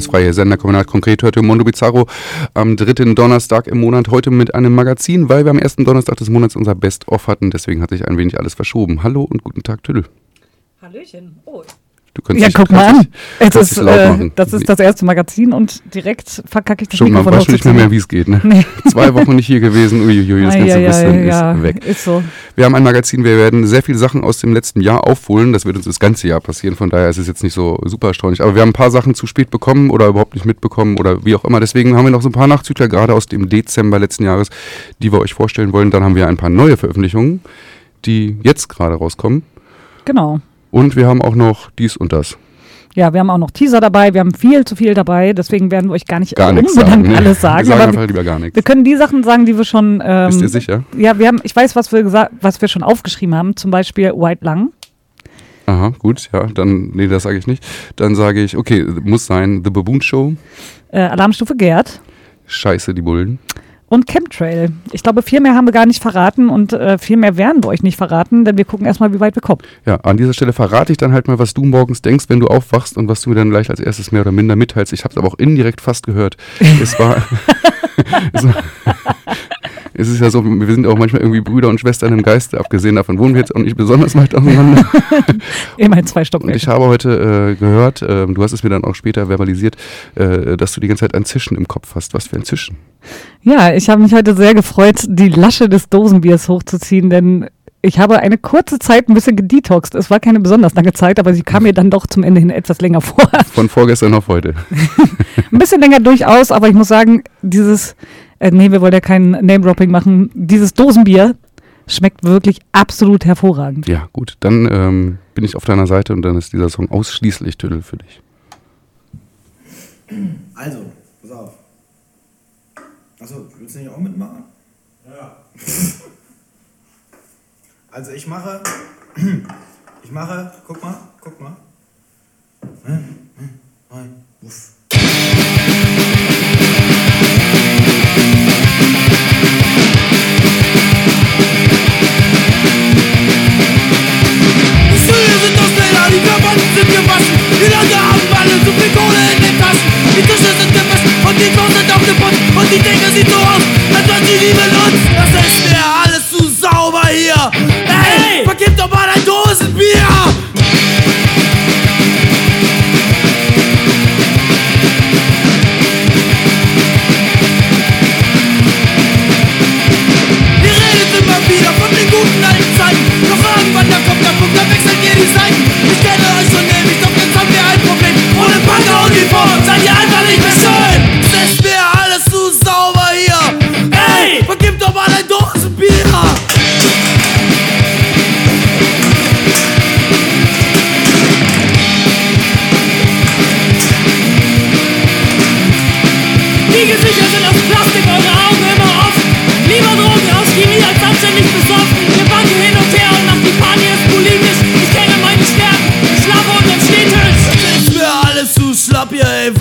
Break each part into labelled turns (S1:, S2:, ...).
S1: Das freie Senderkombinat konkret hörte Mondo Bizarro am dritten Donnerstag im Monat. Heute mit einem Magazin, weil wir am ersten Donnerstag des Monats unser Best-of hatten. Deswegen hat sich ein wenig alles verschoben. Hallo und guten Tag, Tüdel.
S2: Hallöchen. Oh,
S1: Du kannst
S2: ja,
S1: dich-
S2: guck mal an.
S1: dich-
S2: Es ist, äh,
S1: machen.
S2: das ist das erste Magazin und direkt verkacke ich das
S1: Schon, man
S2: Mikrofon
S1: weiß schon nicht mehr, mehr wie es geht. Ne?
S2: Nee.
S1: Zwei Wochen nicht hier gewesen, uiuiui, das
S2: Ah,
S1: ganze
S2: ja,
S1: Wissen
S2: ja,
S1: ist weg.
S2: Ist so.
S1: Wir haben ein Magazin, wir werden sehr viele Sachen aus dem letzten Jahr aufholen. Das wird uns das ganze Jahr passieren, von daher ist es jetzt nicht so super erstaunlich. Aber wir haben ein paar Sachen zu spät bekommen oder überhaupt nicht mitbekommen oder wie auch immer. Deswegen haben wir noch so ein paar Nachzügler, gerade aus dem Dezember letzten Jahres, die wir euch vorstellen wollen. Dann haben wir ein paar neue Veröffentlichungen, die jetzt gerade rauskommen.
S2: Genau.
S1: Und wir haben auch noch dies und das.
S2: Ja, wir haben auch noch Teaser dabei, wir haben viel zu viel dabei, deswegen werden wir euch gar nicht
S1: Gar nichts
S2: unbedingt
S1: sagen. ne?
S2: alles sagen.
S1: Wir sagen einfach lieber gar nichts.
S2: wir können die Sachen sagen, die wir schon. Ähm,
S1: Bist ihr sicher?
S2: Ja, wir haben, ich weiß, was wir gesagt, was wir schon aufgeschrieben haben, zum Beispiel White Lang.
S1: Aha, gut, ja, dann, nee, das sage ich nicht. Dann sage ich, okay, muss sein, The Baboon Show,
S2: Äh, Alarmstufe Gerd
S1: Scheiße, die Bullen.
S2: Und Chemtrail. Ich glaube, viel mehr haben wir gar nicht verraten und äh, viel mehr werden wir euch nicht verraten, denn wir gucken erstmal, wie weit wir kommen.
S1: Ja, an dieser Stelle verrate ich dann halt mal, was du morgens denkst, wenn du aufwachst und was du mir dann gleich als erstes mehr oder minder mitteilst. Ich habe es aber auch indirekt fast gehört. Es war, es, war es ist ja so, wir sind auch manchmal irgendwie Brüder und Schwestern im Geiste. Abgesehen davon wohnen wir jetzt auch nicht besonders weit auseinander.
S2: Immerhin zwei
S1: Und
S2: Stockwerke.
S1: ich habe heute äh, gehört, äh, du hast es mir dann auch später verbalisiert, äh, dass du die ganze Zeit ein Zischen im Kopf hast. Was für ein Zischen?
S2: Ja, ich habe mich heute sehr gefreut, die Lasche des Dosenbiers hochzuziehen, denn ich habe eine kurze Zeit ein bisschen gedetoxt. Es war keine besonders lange Zeit, aber sie kam mir dann doch zum Ende hin etwas länger vor.
S1: Von vorgestern auf heute.
S2: ein bisschen länger durchaus, aber ich muss sagen, dieses, äh, nee, wir wollen ja kein Name-Dropping machen, dieses Dosenbier schmeckt wirklich absolut hervorragend.
S1: Ja, gut. Dann ähm, bin ich auf deiner Seite und dann ist dieser Song ausschließlich Tüdel für dich.
S3: Also, pass auf. Achso, willst du nicht auch mitmachen? Ja. Also ich mache, ich mache, guck mal, guck mal. Ein, Wuff.
S4: Sind gewaschen. Die Leute haben alle so viel Kohle in den Taschen. Die Tische sind gemischt und die Klos sind aufgeputzt. Und die Dinge sieht so aus, als wenn sie lieben uns. Das ist mir alles zu sauber hier. Ey, vergib doch mal ein Dosenbier. Ihr redet immer wieder von den guten alten Zeiten. Doch irgendwann da kommt der Punkt, da wechseln ihr die Seiten.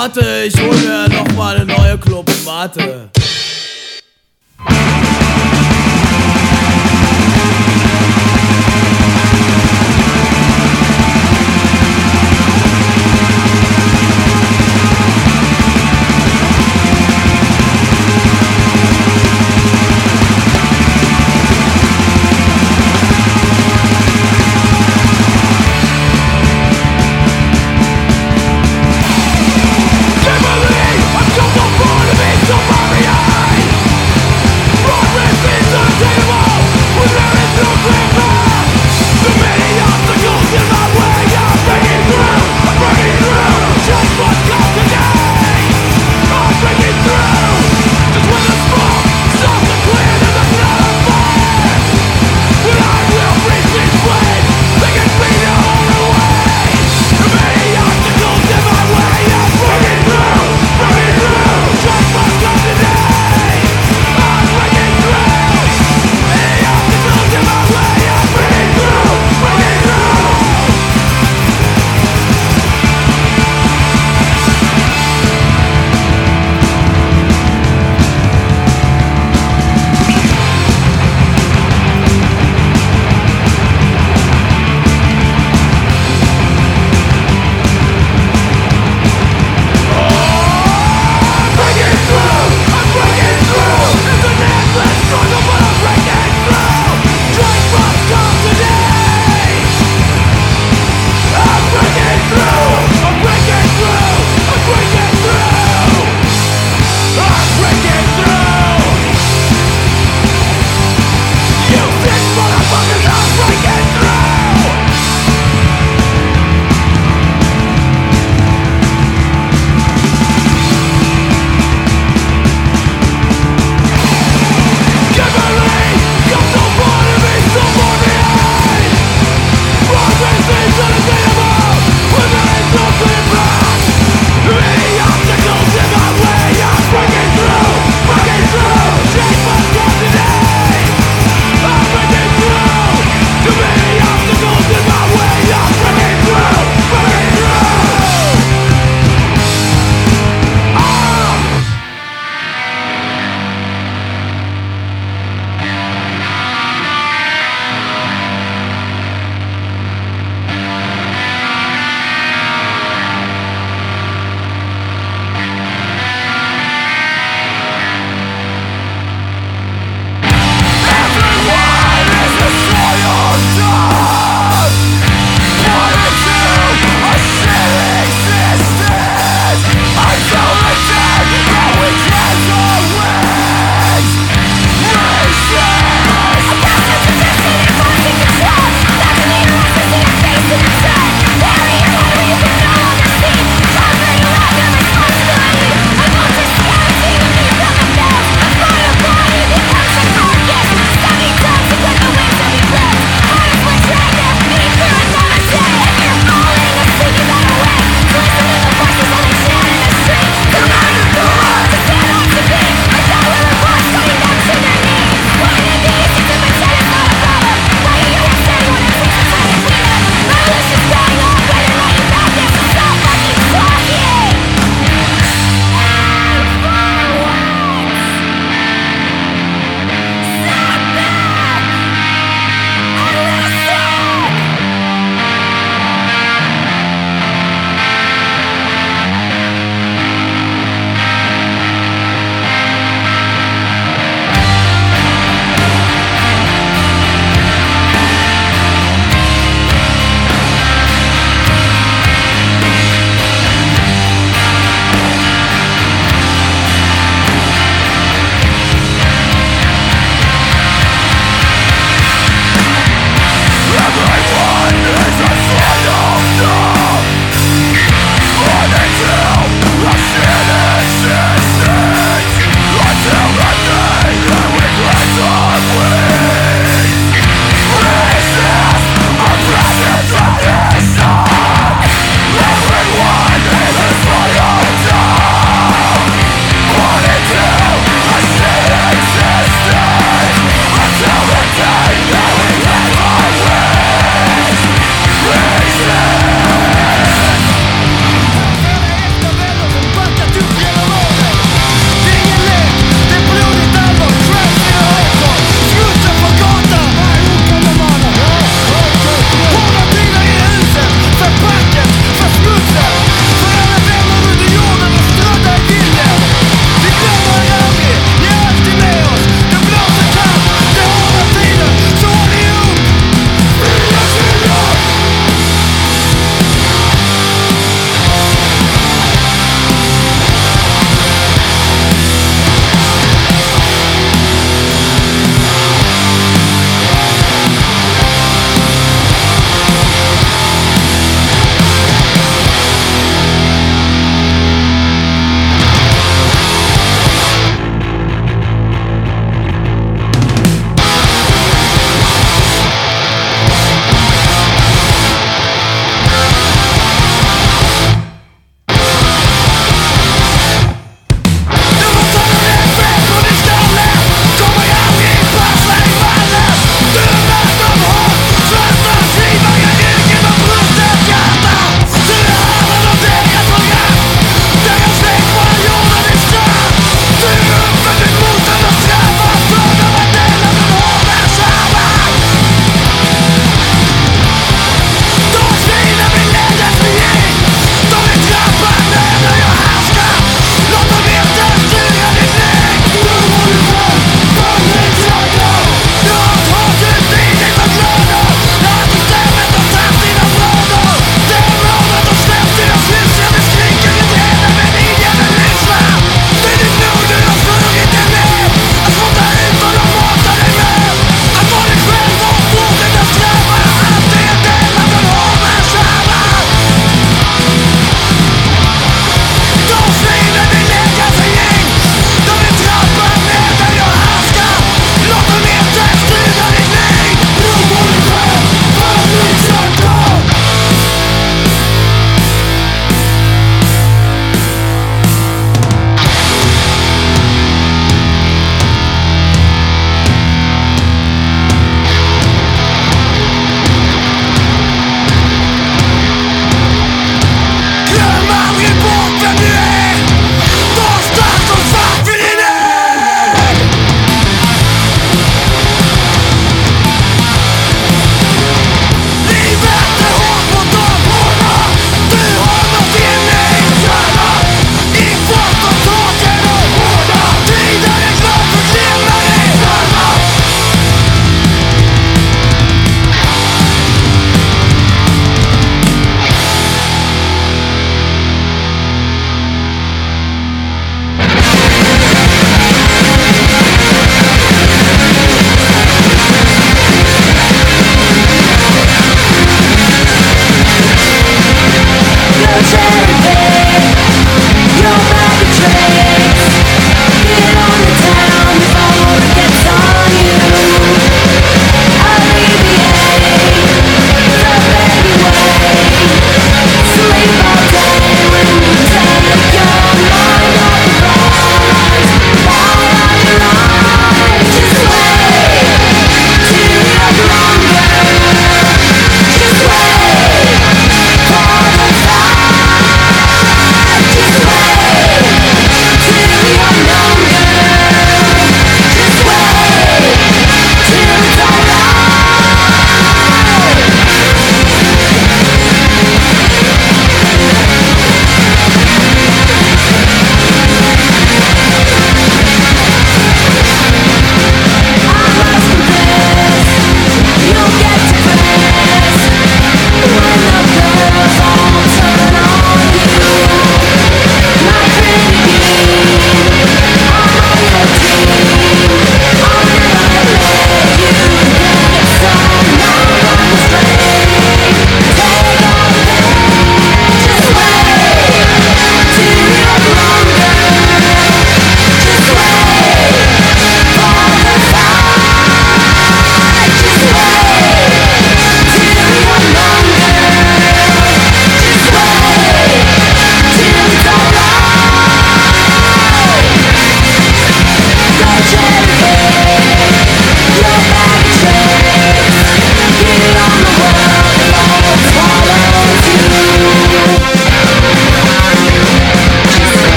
S4: Warte. Ich hol mir noch mal eine neue Clubmate. I'm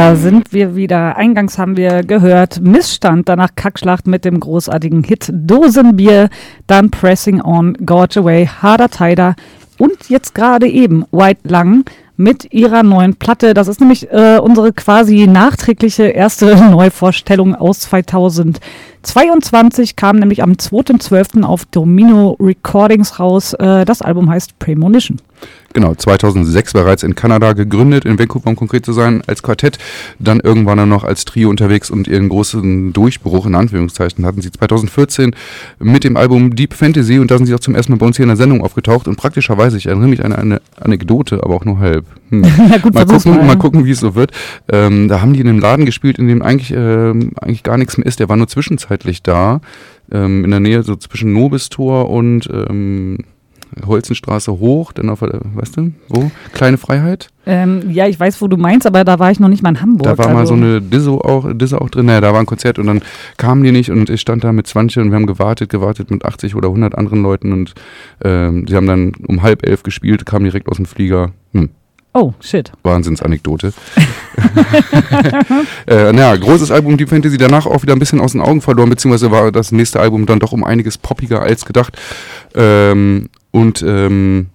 S2: Da sind wir wieder. Eingangs haben wir gehört Missstand, danach Kackschlacht mit dem großartigen Hit Dosenbier, dann Pressing On, Gorge Away, Harder Tider und jetzt gerade eben White Lang mit ihrer neuen Platte. Das ist nämlich äh, unsere quasi nachträgliche erste Neuvorstellung aus 2022, kam nämlich am 2.12. auf Domino Recordings raus. Äh, das Album heißt Premonition.
S1: Genau, 2006 bereits in Kanada gegründet, in Vancouver um konkret zu sein, als Quartett. Dann irgendwann dann noch als Trio unterwegs und ihren großen Durchbruch in Anführungszeichen hatten sie 2014 mit dem Album Deep Fantasy und da sind sie auch zum ersten Mal bei uns hier in der Sendung aufgetaucht und praktischerweise, ich erinnere mich an eine Anekdote, aber auch nur halb. Hm.
S2: gut,
S1: mal, gucken,
S2: mal.
S1: mal gucken, wie es so wird. Ähm, da haben die in einem Laden gespielt, in dem eigentlich, ähm, eigentlich gar nichts mehr ist. Der war nur zwischenzeitlich da, ähm, in der Nähe so zwischen Nobistor und ähm, Holzenstraße hoch, dann auf, der, weißt du, wo? Kleine Freiheit.
S2: Ähm, ja, ich weiß, wo du meinst, aber da war ich noch nicht mal in Hamburg.
S1: Da war
S2: also.
S1: mal so eine Disso auch, Disso auch drin. Naja, da war ein Konzert und dann kamen die nicht und ich stand da mit 20 und wir haben gewartet, gewartet mit 80 oder 100 anderen Leuten und ähm, sie haben dann um halb elf gespielt, kamen direkt aus dem Flieger.
S2: Oh, shit.
S1: Wahnsinnsanekdote. äh, naja, großes Album Deep Fantasy, danach auch wieder ein bisschen aus den Augen verloren, beziehungsweise war das nächste Album dann doch um einiges poppiger als gedacht. Ähm, und ähm,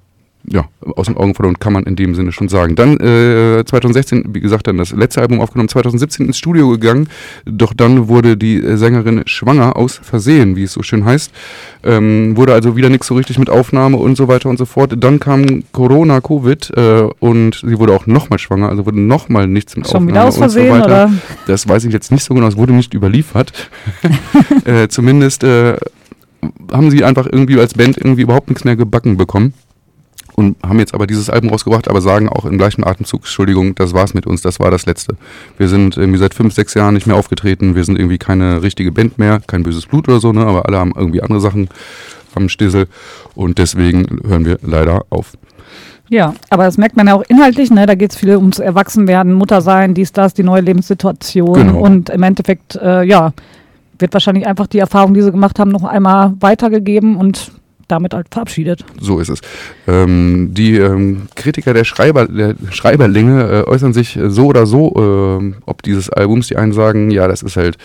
S1: ja, aus den Augen verloren kann man in dem Sinne schon sagen. Dann äh, 2016, wie gesagt, dann das letzte Album aufgenommen, 2017 ins Studio gegangen, doch dann wurde die Sängerin schwanger aus Versehen, wie es so schön heißt. Ähm, wurde also wieder nichts so richtig mit Aufnahme und so weiter und so fort. Dann kam Corona, Covid äh, und sie wurde auch nochmal schwanger, also wurde nochmal nichts mit
S2: Schon
S1: Aufnahme
S2: wieder aus Versehen,
S1: und so weiter.
S2: oder?
S1: Das weiß ich jetzt nicht so genau, es wurde nicht überliefert. äh, zumindest äh, haben sie einfach irgendwie als Band irgendwie überhaupt nichts mehr gebacken bekommen und haben jetzt aber dieses Album rausgebracht, aber sagen auch im gleichen Atemzug, Entschuldigung, das war's mit uns, das war das letzte. Wir sind irgendwie seit fünf, sechs Jahren nicht mehr aufgetreten, wir sind irgendwie keine richtige Band mehr, kein böses Blut oder so, ne, aber alle haben irgendwie andere Sachen am Stissel und deswegen hören wir leider auf.
S2: Ja, aber das merkt man ja auch inhaltlich, ne? Da geht es viel ums Erwachsenwerden, Muttersein, dies, das, die neue Lebenssituation
S1: Genau.
S2: und im Endeffekt, äh, ja, wird wahrscheinlich einfach die Erfahrung, die sie gemacht haben, noch einmal weitergegeben und damit halt verabschiedet.
S1: So ist es. Ähm, die ähm, Kritiker der, Schreiber, der Schreiberlinge äh, äußern sich äh, so oder so, äh, ob dieses Albums. Die einen sagen, ja, das ist halt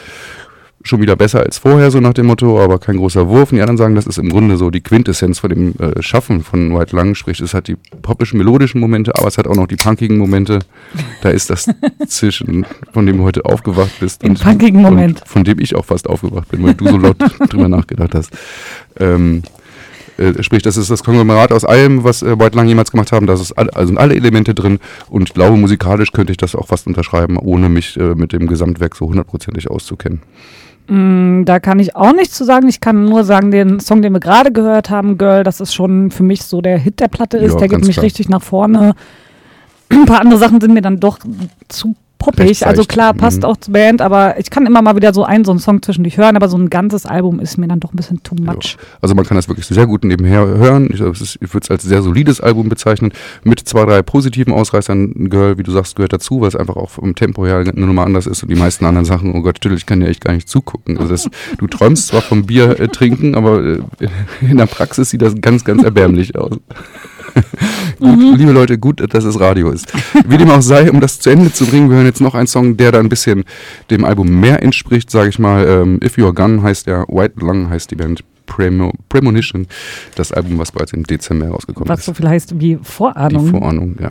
S1: schon wieder besser als vorher, so nach dem Motto, aber kein großer Wurf. Und die anderen sagen, das ist im Grunde so die Quintessenz von dem äh, Schaffen von White Lang. Sprich, es hat die poppischen, melodischen Momente, aber es hat auch noch die punkigen Momente. Da ist das zwischen, von dem du heute aufgewacht bist.
S2: Den punkigen Moment.
S1: Und von dem ich auch fast aufgewacht bin, weil du so laut drüber nachgedacht hast. Ähm, äh, sprich, das ist das Konglomerat aus allem, was äh, White Lang jemals gemacht haben. Da also sind alle Elemente drin und ich glaube, musikalisch könnte ich das auch fast unterschreiben, ohne mich äh, mit dem Gesamtwerk so hundertprozentig auszukennen.
S2: Mm, Da kann ich auch nichts zu sagen. Ich kann nur sagen, den Song, den wir gerade gehört haben, Girl, das ist schon für mich so der Hit der Platte ist.
S1: Ja,
S2: der
S1: ganz
S2: mich
S1: klar.
S2: richtig nach vorne. Ein paar andere Sachen sind mir dann doch zu poppig. Also klar, passt
S1: Mhm.
S2: auch zur Band, aber ich kann immer mal wieder so einen, so einen Song zwischendurch hören, aber so ein ganzes Album ist mir dann doch ein bisschen too much.
S1: Also man kann das wirklich sehr gut nebenher hören. Ich, es ist- ich würde es als sehr solides Album bezeichnen, mit zwei, drei positiven Ausreißern. Girl, wie du sagst, gehört dazu, weil es einfach auch vom Tempo her eine Nummer anders ist und die meisten anderen Sachen, oh Gott, Tüdel, ich kann ja echt gar nicht zugucken. Also das, du träumst zwar vom Bier äh, trinken, aber äh, in der Praxis sieht das ganz, ganz erbärmlich aus. gut, liebe Leute, gut, dass es Radio ist. Wie dem auch sei, um das zu Ende zu bringen, wir hören jetzt noch einen Song, der da ein bisschen dem Album mehr entspricht, sage ich mal. Ähm, If You're Gone heißt der, White Lung heißt die Band. Premo, Premonition, das Album, was bereits im Dezember herausgekommen
S2: Was
S1: ist.
S2: so viel heißt wie Vorahnung.
S1: Die Vorahnung, ja.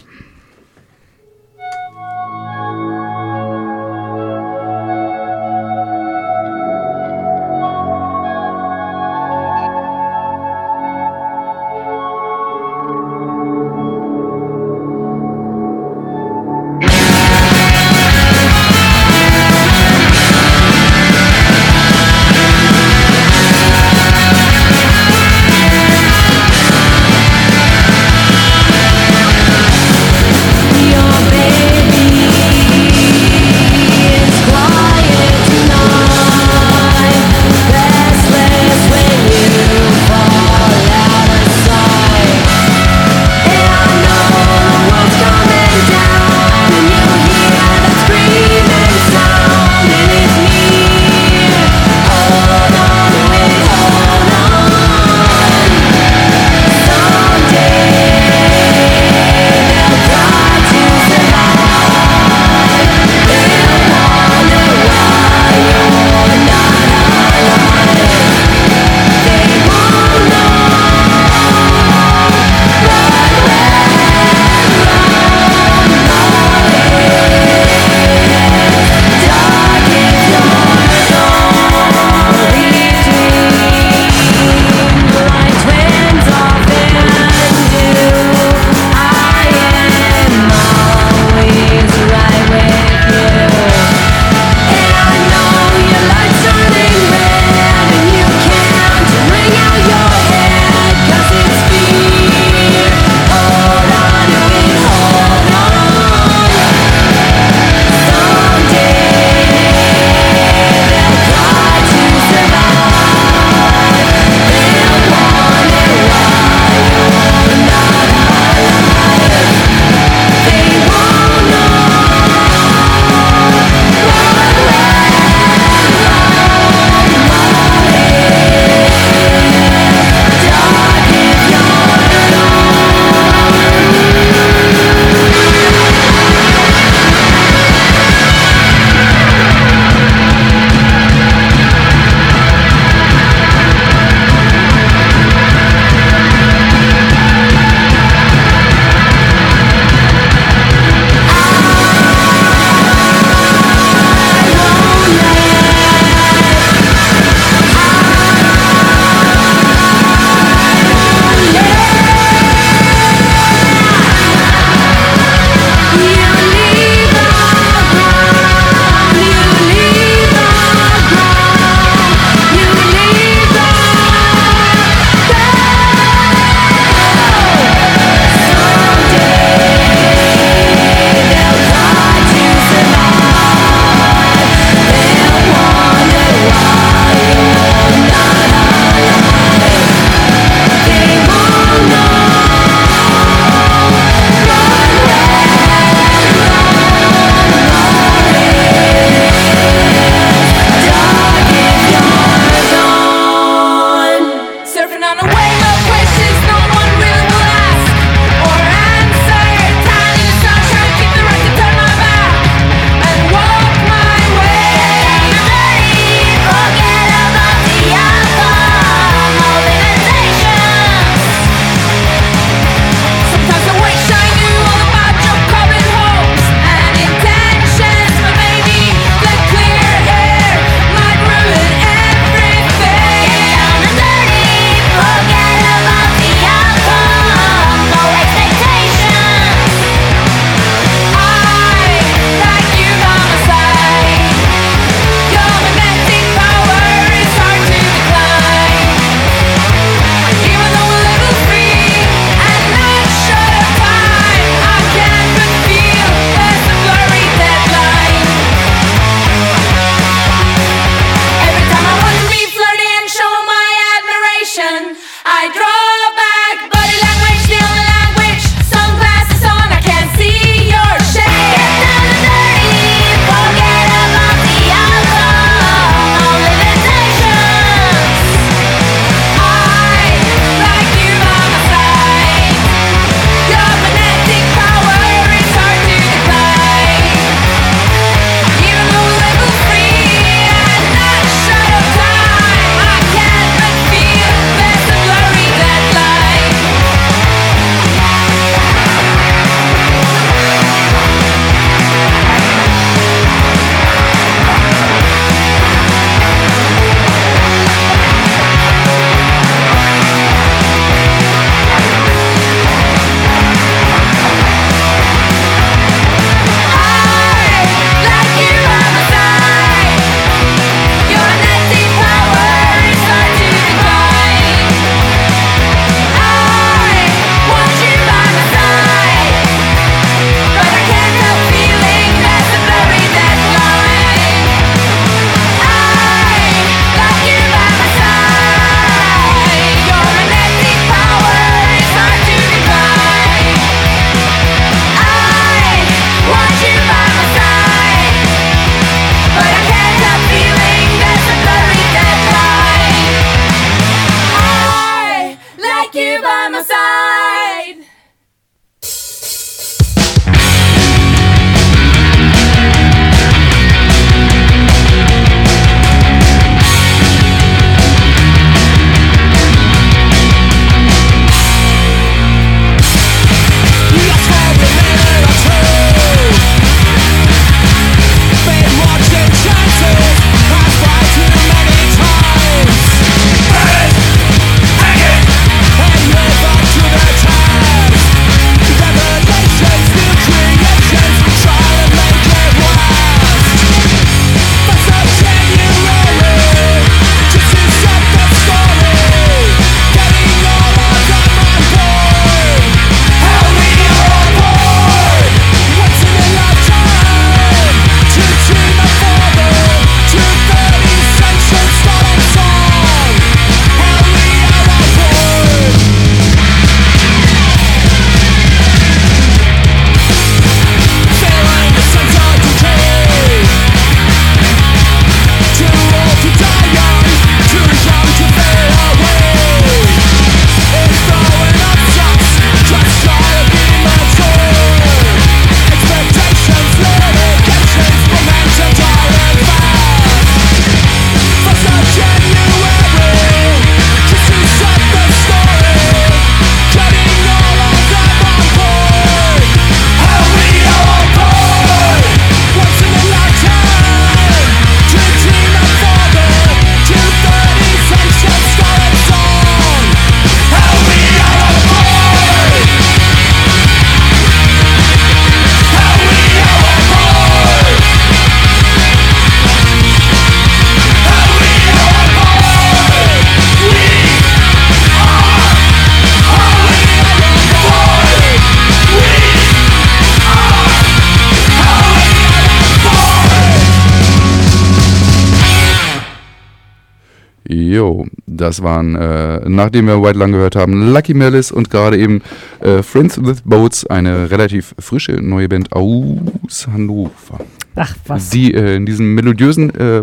S1: Das waren, äh, nachdem wir White Lang gehört haben, Lucky Malice und gerade eben äh, Friends with Boats, eine relativ frische neue Band aus Hannover.
S2: Ach, was.
S1: Die äh, in diesen melodiösen äh,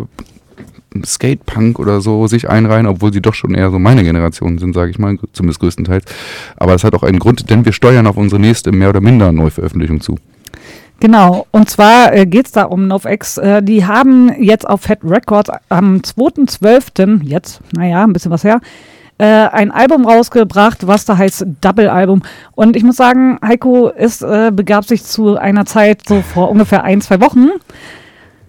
S1: Skate-Punk oder so sich einreihen, obwohl sie doch schon eher so meine Generation sind, sage ich mal, zumindest größtenteils. Aber das hat auch einen Grund, denn wir steuern auf unsere nächste mehr oder minder Neuveröffentlichung zu.
S2: Genau, und zwar äh, geht es da um NoFX. Äh, die haben jetzt auf Fat Records am 2.12., jetzt, naja, ein bisschen was her, äh, ein Album rausgebracht, was da heißt Double Album. Und ich muss sagen, Heiko ist, äh, begab sich zu einer Zeit, so vor ungefähr ein, zwei Wochen.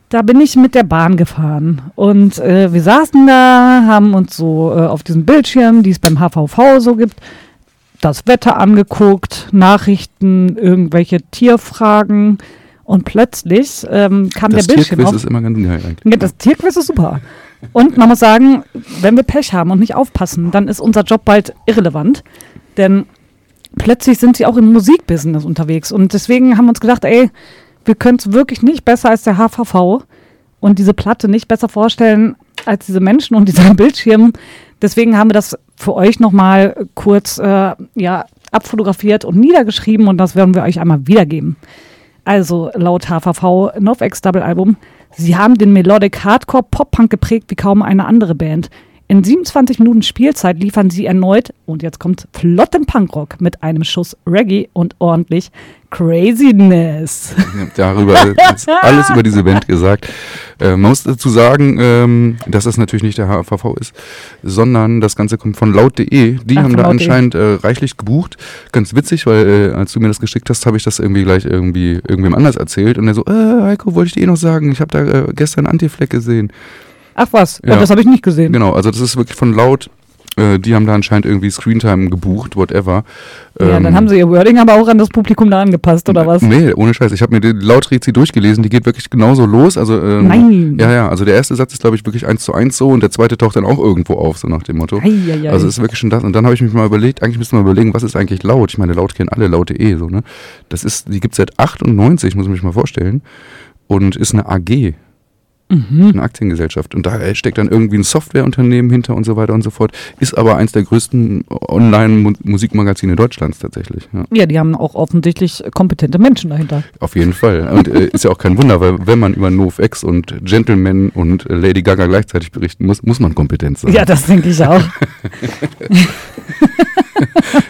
S2: Da bin ich mit der Bahn gefahren und äh, wir saßen da, haben uns so äh, auf diesem Bildschirm, die es beim HVV so gibt, das Wetter angeguckt, Nachrichten, irgendwelche Tierfragen und plötzlich ähm, kam
S1: Das
S2: der Bildschirm
S1: Tierquiz
S2: auf.
S1: ist immer ganz geil eigentlich.
S2: Ja, das Tierquiz ist super. Und man muss sagen, wenn wir Pech haben und nicht aufpassen, dann ist unser Job bald irrelevant. Denn plötzlich sind sie auch im Musikbusiness unterwegs. Und deswegen haben wir uns gedacht, ey, wir können es wirklich nicht besser als der HVV und diese Platte nicht besser vorstellen als diese Menschen und dieser Bildschirm. Deswegen haben wir das für euch nochmal kurz äh, ja, abfotografiert und niedergeschrieben und das werden wir euch einmal wiedergeben. Also laut HVV NoFX Double Album, sie haben den Melodic Hardcore Pop-Punk geprägt wie kaum eine andere Band. In 27 Minuten Spielzeit liefern sie erneut, und jetzt kommt flotten Punkrock mit einem Schuss Reggae und ordentlich Craziness.
S1: Darüber ist alles über diese Band gesagt. Äh, man muss dazu sagen, ähm, dass das natürlich nicht der HVV ist, sondern das Ganze kommt von laut.de. Die
S2: Ach,
S1: haben da
S2: laut.de.
S1: anscheinend äh, reichlich gebucht. Ganz witzig, weil äh, als du mir das geschickt hast, habe ich das irgendwie gleich irgendwie irgendwem anders erzählt und er so, äh, Heiko, wollte ich dir eh noch sagen, ich habe da äh, gestern Antifleck gesehen.
S2: Ach was,
S1: Ja.
S2: das habe ich nicht gesehen.
S1: Genau, also das ist wirklich von laut. Äh, die haben da anscheinend irgendwie Screentime gebucht, whatever.
S2: Ja,
S1: Ähm,
S2: dann haben sie ihr Wording aber auch an das Publikum da angepasst, oder was?
S1: Nee, ohne Scheiß. Ich habe mir die Lautrezi durchgelesen, die geht wirklich genauso los. Also, ähm,
S2: Nein.
S1: Ja, ja, also der erste Satz ist, glaube ich, wirklich eins zu eins so und der zweite taucht dann auch irgendwo auf, so nach dem Motto.
S2: Eieiei.
S1: Also es ist wirklich schon das. Und dann habe ich mich mal überlegt, eigentlich müsste man überlegen, was ist eigentlich laut? Ich meine, laut kennen alle, laut.de, so, ne? Das ist, die gibt's seit 98, muss man sich mal vorstellen. Und ist eine AG.
S2: Mhm.
S1: Eine Aktiengesellschaft. Und da steckt dann irgendwie ein Softwareunternehmen hinter und so weiter und so fort. Ist aber eins der größten Online-Musikmagazine Deutschlands tatsächlich. Ja.
S2: Ja, die haben auch offensichtlich kompetente Menschen dahinter.
S1: Auf jeden Fall. Und äh, ist ja auch kein Wunder, weil wenn man über NoFX und Gentleman und äh, Lady Gaga gleichzeitig berichten muss, muss man kompetent sein.
S2: Ja, das denke ich auch.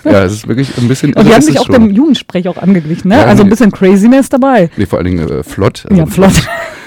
S1: Ja, es ist wirklich ein bisschen.
S2: Und die haben sich auch dem Jugendsprech auch angeglichen, ne?
S1: Ja,
S2: also ein bisschen Craziness dabei.
S1: Nee, vor allen Dingen äh, flott. Also,
S2: Ja, flott.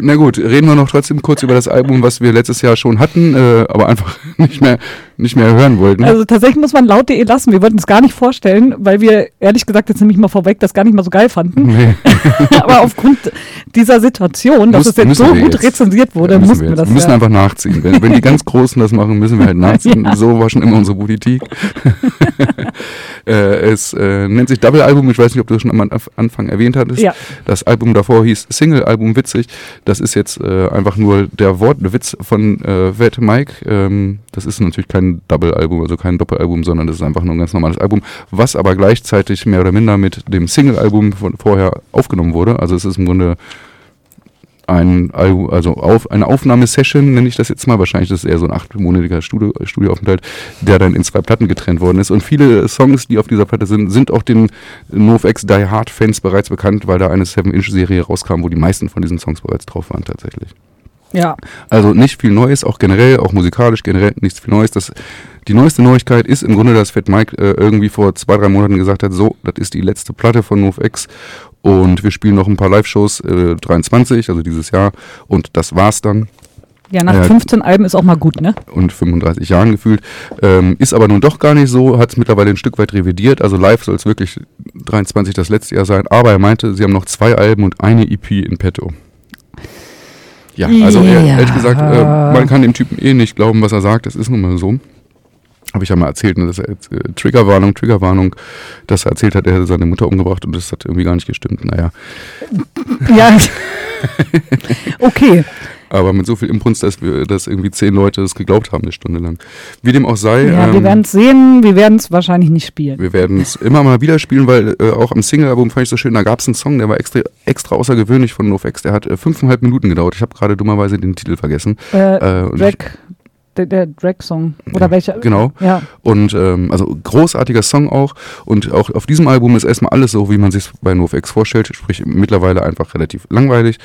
S1: Na gut, reden wir noch trotzdem kurz über das Album, was wir letztes Jahr schon hatten, äh, aber einfach nicht mehr, nicht mehr hören wollten.
S2: Also tatsächlich muss man laut.de lassen. Wir wollten es gar nicht vorstellen, weil wir ehrlich gesagt jetzt nämlich mal vorweg das gar nicht mal so geil fanden.
S1: nee,
S2: Aber aufgrund dieser Situation, dass
S1: Muss-
S2: es jetzt so gut
S1: jetzt.
S2: rezensiert wurde,
S1: Ja, müssen
S2: mussten
S1: wir, jetzt.
S2: das
S1: wir müssen
S2: ja.
S1: einfach nachziehen. Wenn, wenn die ganz Großen das machen, müssen wir halt nachziehen.
S2: Ja.
S1: So war schon immer unsere Politik. äh, es äh, nennt sich Double Album. Ich weiß nicht, ob du das schon am Anf- Anfang erwähnt hattest. Das Album davor hieß Single Album witzig. Das ist jetzt äh, einfach nur der Wortwitz von äh, Fat Mike. Ähm, das ist natürlich kein Double Album, also kein Doppelalbum, sondern das ist einfach nur ein ganz normales Album, was aber gleichzeitig mehr oder minder mit dem Single Album von vorher aufgenommen wurde. Also es ist im Grunde ein also auf, eine Aufnahmesession, nenne ich das jetzt mal. Wahrscheinlich ist es eher so ein achtmonatiger Studio, Studioaufenthalt, der dann in zwei Platten getrennt worden ist. Und viele Songs, die auf dieser Platte sind, sind auch den NoFX Die Hard Fans bereits bekannt, weil da eine 7-Inch-Serie rauskam, wo die meisten von diesen Songs bereits drauf waren tatsächlich.
S2: Ja,
S1: Also nicht viel Neues, auch generell, auch musikalisch generell nichts viel Neues. Das, die neueste Neuigkeit ist im Grunde, dass Fat Mike äh, irgendwie vor zwei, drei Monaten gesagt hat, so, das ist die letzte Platte von NoFX und wir spielen noch ein paar Live-Shows, äh, 23, also dieses Jahr und das war's dann
S2: ja nach
S1: Ja.
S2: 15 Alben ist auch mal gut, ne?
S1: und 35 Jahren gefühlt. Ähm, ist aber nun doch gar nicht so, hat es mittlerweile ein Stück weit revidiert. Also live soll es wirklich 23 das letzte Jahr sein. Aber er meinte, sie haben noch zwei Alben und eine EP in petto. Ja, also
S2: Ja.
S1: er, ehrlich gesagt, äh, man kann dem Typen eh nicht glauben, was er sagt. Das ist nun mal so. Habe ich ja mal erzählt, ne, dass er jetzt, äh, Triggerwarnung, Triggerwarnung, dass er erzählt hat, er hätte seine Mutter umgebracht und das hat irgendwie gar nicht gestimmt. Naja,
S2: Ja. okay.
S1: Aber mit so viel Impuls, dass wir, dass irgendwie zehn Leute es geglaubt haben, eine Stunde lang. Wie dem auch sei.
S2: Ja, wir
S1: ähm,
S2: werden es sehen, wir werden es wahrscheinlich nicht spielen.
S1: wir werden es immer mal wieder spielen, weil äh, auch am Single-Album fand ich so schön, da gab es einen Song, der war extra, extra außergewöhnlich von NoFX. Der hat äh, fünfeinhalb Minuten gedauert. Ich habe gerade dummerweise den Titel vergessen.
S2: Äh,
S1: Äh, und
S2: Drag, der, der Drag-Song. Oder welcher?
S1: Genau.
S2: Ja.
S1: Und ähm, also großartiger Song auch. Und auch auf diesem Album ist erstmal alles so, wie man sich bei NoFX vorstellt. Sprich, mittlerweile einfach relativ langweilig.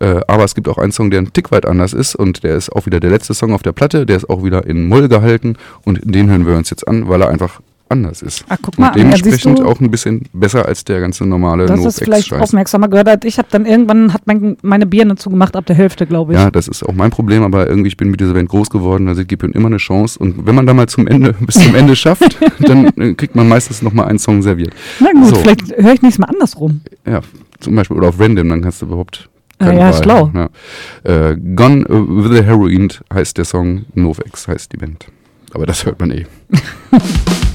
S1: Äh, aber es gibt auch einen Song, der ein Tick weit anders ist. Und der ist auch wieder der letzte Song auf der Platte. Der ist auch wieder in Moll gehalten. Und den hören wir uns jetzt an, weil er einfach anders ist.
S2: Ach, guck mal,
S1: Und
S2: ja,
S1: dementsprechend
S2: du?
S1: auch ein bisschen besser als der ganze normale
S2: Das ist vielleicht aufmerksamer gehört. hat. Ich habe dann irgendwann hat mein, meine Birne zugemacht ab der Hälfte, glaube ich.
S1: Ja, das ist auch mein Problem, aber irgendwie, ich bin mit dieser Band groß geworden, also ich gebe ihnen immer eine Chance. Und wenn man da mal zum Ende, bis zum Ende schafft, dann äh, kriegt man meistens nochmal einen Song serviert.
S2: Na gut,
S1: So.
S2: vielleicht höre ich nächstes Mal andersrum.
S1: Ja, zum Beispiel, oder auf Random, dann kannst du überhaupt. Keine
S2: ja,
S1: Wahl.
S2: schlau.
S1: Ja. Äh, Gone with the Heroin heißt der Song, Novex heißt die Band. Aber das hört man eh.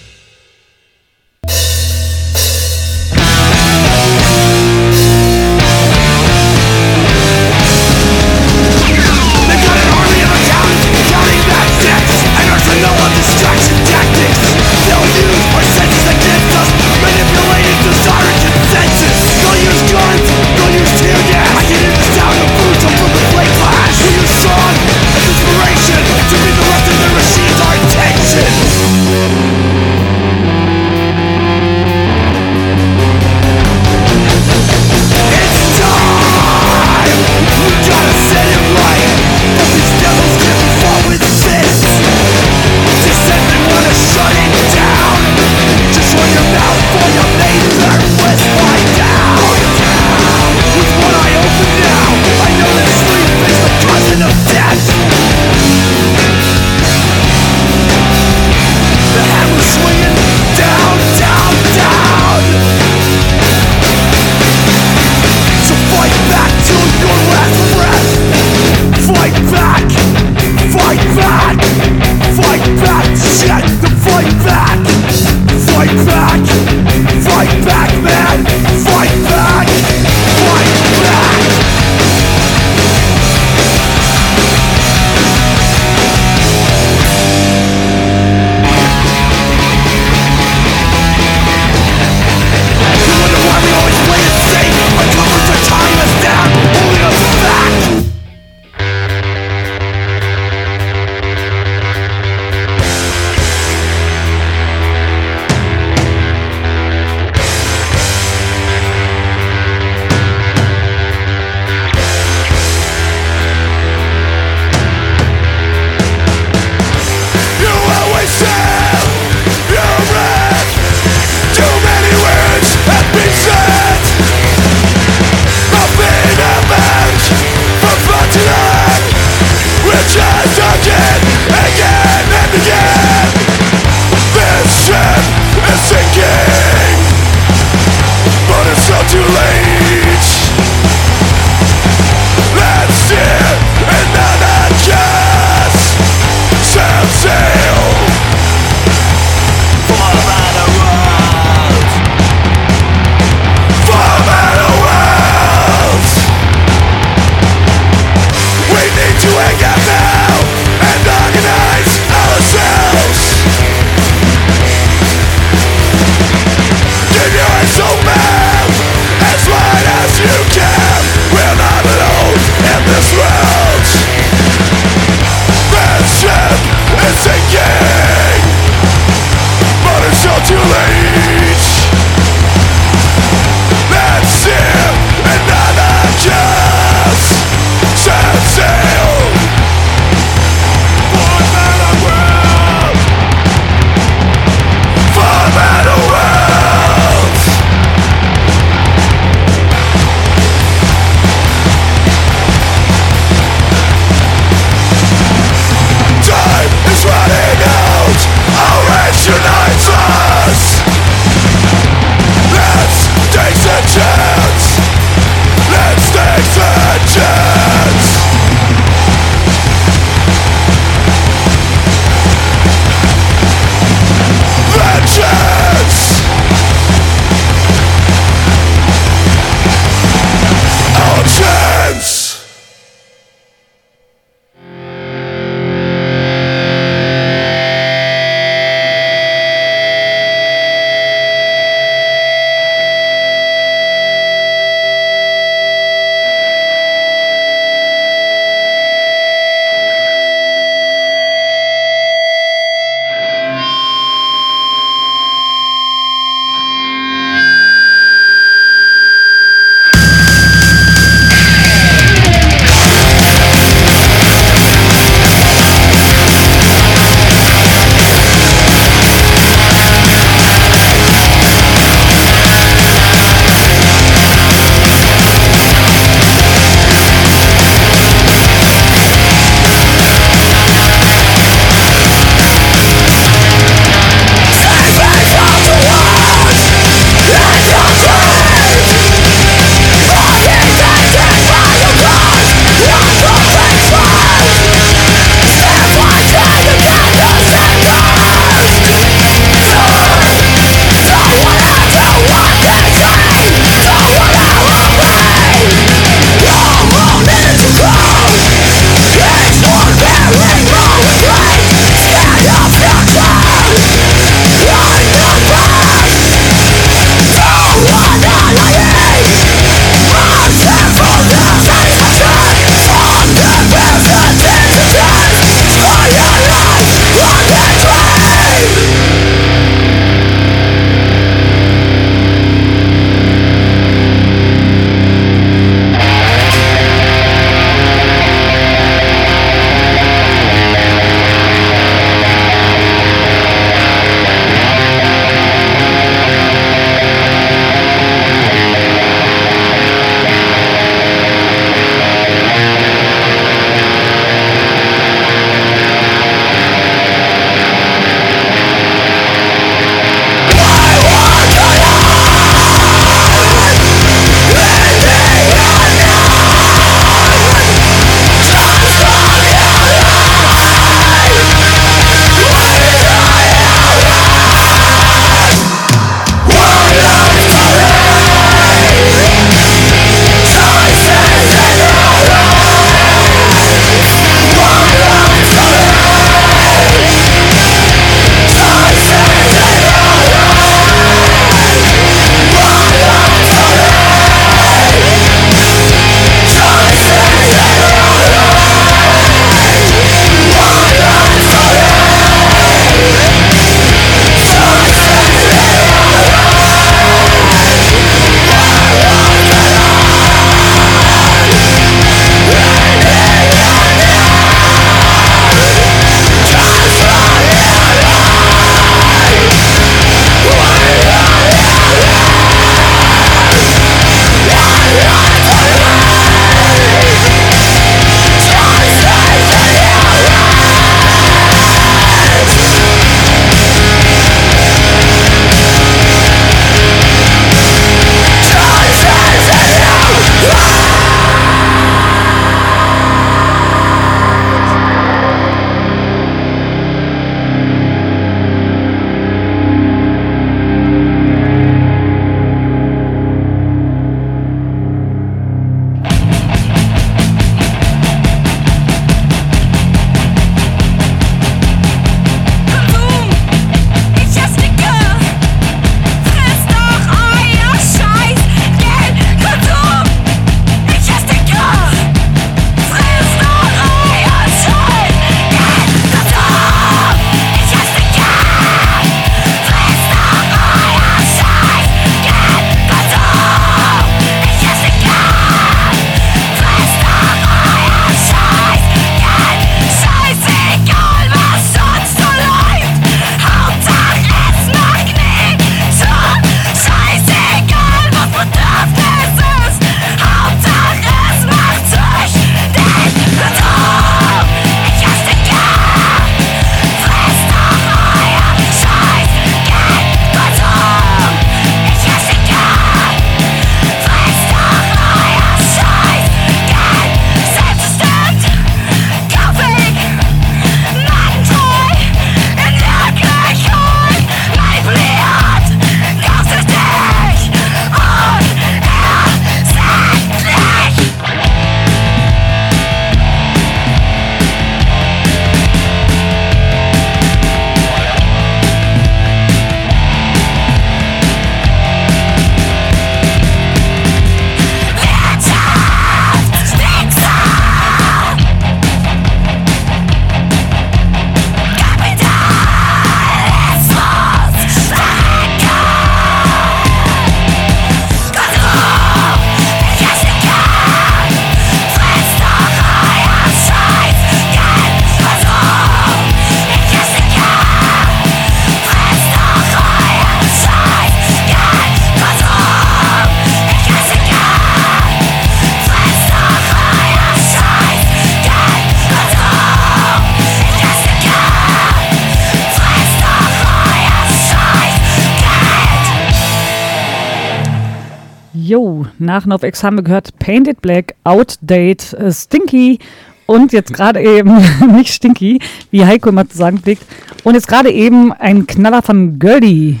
S2: nach NoFX haben wir gehört Painted Black, Outdate, äh, Stinky und jetzt gerade eben, nicht Stinky, wie Heiko immer zu sagen pflegt, und jetzt gerade eben ein Knaller von Girlie.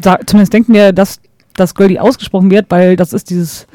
S2: Da, zumindest denken wir, dass das Girlie ausgesprochen wird, weil das ist dieses,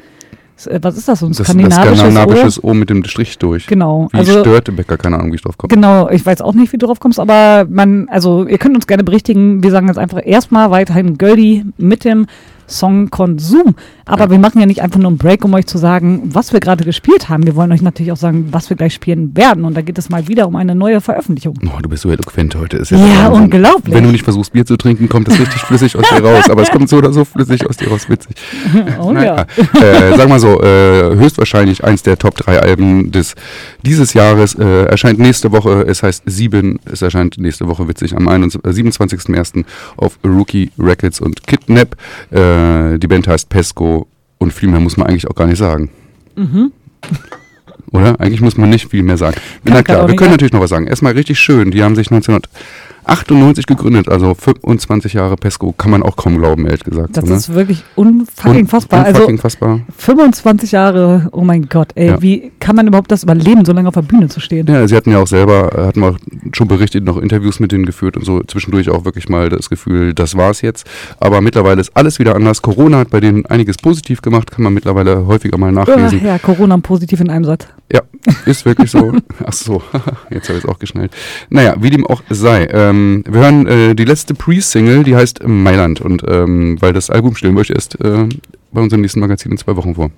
S2: äh, was ist das, so ein
S1: Das, das
S2: skandinavisches,
S1: skandinavisches
S2: O?
S1: O mit dem Strich durch.
S2: Genau,
S1: Wie
S2: also
S1: stört Bäcker, keine Ahnung, wie ich drauf komme.
S2: Genau, ich weiß auch nicht, wie du drauf kommst, aber man, also ihr könnt uns gerne berichtigen. Wir sagen jetzt einfach erstmal weiterhin Girlie mit dem Song Konsum. Aber
S1: Ja.
S2: wir machen ja nicht einfach nur einen Break, um euch zu sagen, was wir gerade gespielt haben. Wir wollen euch natürlich auch sagen, was wir gleich spielen werden. Und da geht es mal wieder um eine neue Veröffentlichung.
S1: Oh, du bist so eloquent heute. Ist
S2: Ja,
S1: Wahnsinn.
S2: unglaublich.
S1: Wenn du nicht versuchst, Bier zu trinken, kommt es richtig flüssig aus dir raus. Aber es kommt so oder so flüssig aus dir raus. Witzig.
S2: Oh
S1: Naja, äh, sag mal so, äh, höchstwahrscheinlich eins der Top 3 Alben des, dieses Jahres äh, erscheint nächste Woche. Es heißt Sieben. Es erscheint nächste Woche witzig am 21 äh, 27.01. auf Rookie Records und Kidnap. Äh, die Band heißt Pesco und viel mehr muss man eigentlich auch gar nicht sagen. Oder? Eigentlich muss man nicht viel mehr sagen.
S2: Kann
S1: Na klar, wir können natürlich noch was sagen. Erstmal richtig schön. Die haben sich 1998 gegründet, also 25 Jahre Pesco. Kann man auch kaum glauben, ehrlich gesagt.
S2: Das
S1: ne?
S2: ist wirklich unfucking
S1: Un-
S2: fassbar. Also
S1: unfucking fassbar.
S2: 25 Jahre, oh mein Gott, ey,
S1: Ja.
S2: wie kann man überhaupt das überleben, so lange auf der Bühne zu stehen?
S1: Ja, sie hatten ja auch selber, äh, hatten wir auch schon berichtet, noch Interviews mit denen geführt und so zwischendurch auch wirklich mal das Gefühl, das war's jetzt. Aber mittlerweile ist alles wieder anders. Corona hat bei denen einiges positiv gemacht, kann man mittlerweile häufiger mal
S2: Ach,
S1: nachlesen.
S2: ja, Corona positiv in einem Satz.
S1: Ja, ist wirklich so. Ach so, jetzt habe ich es auch geschnallt. Naja, wie dem auch sei. Ähm, wir hören äh, die letzte Pre-Single, die heißt Mailand. Und ähm, weil das Album stellen möchte, erst äh, bei unserem nächsten Magazin in zwei Wochen vor.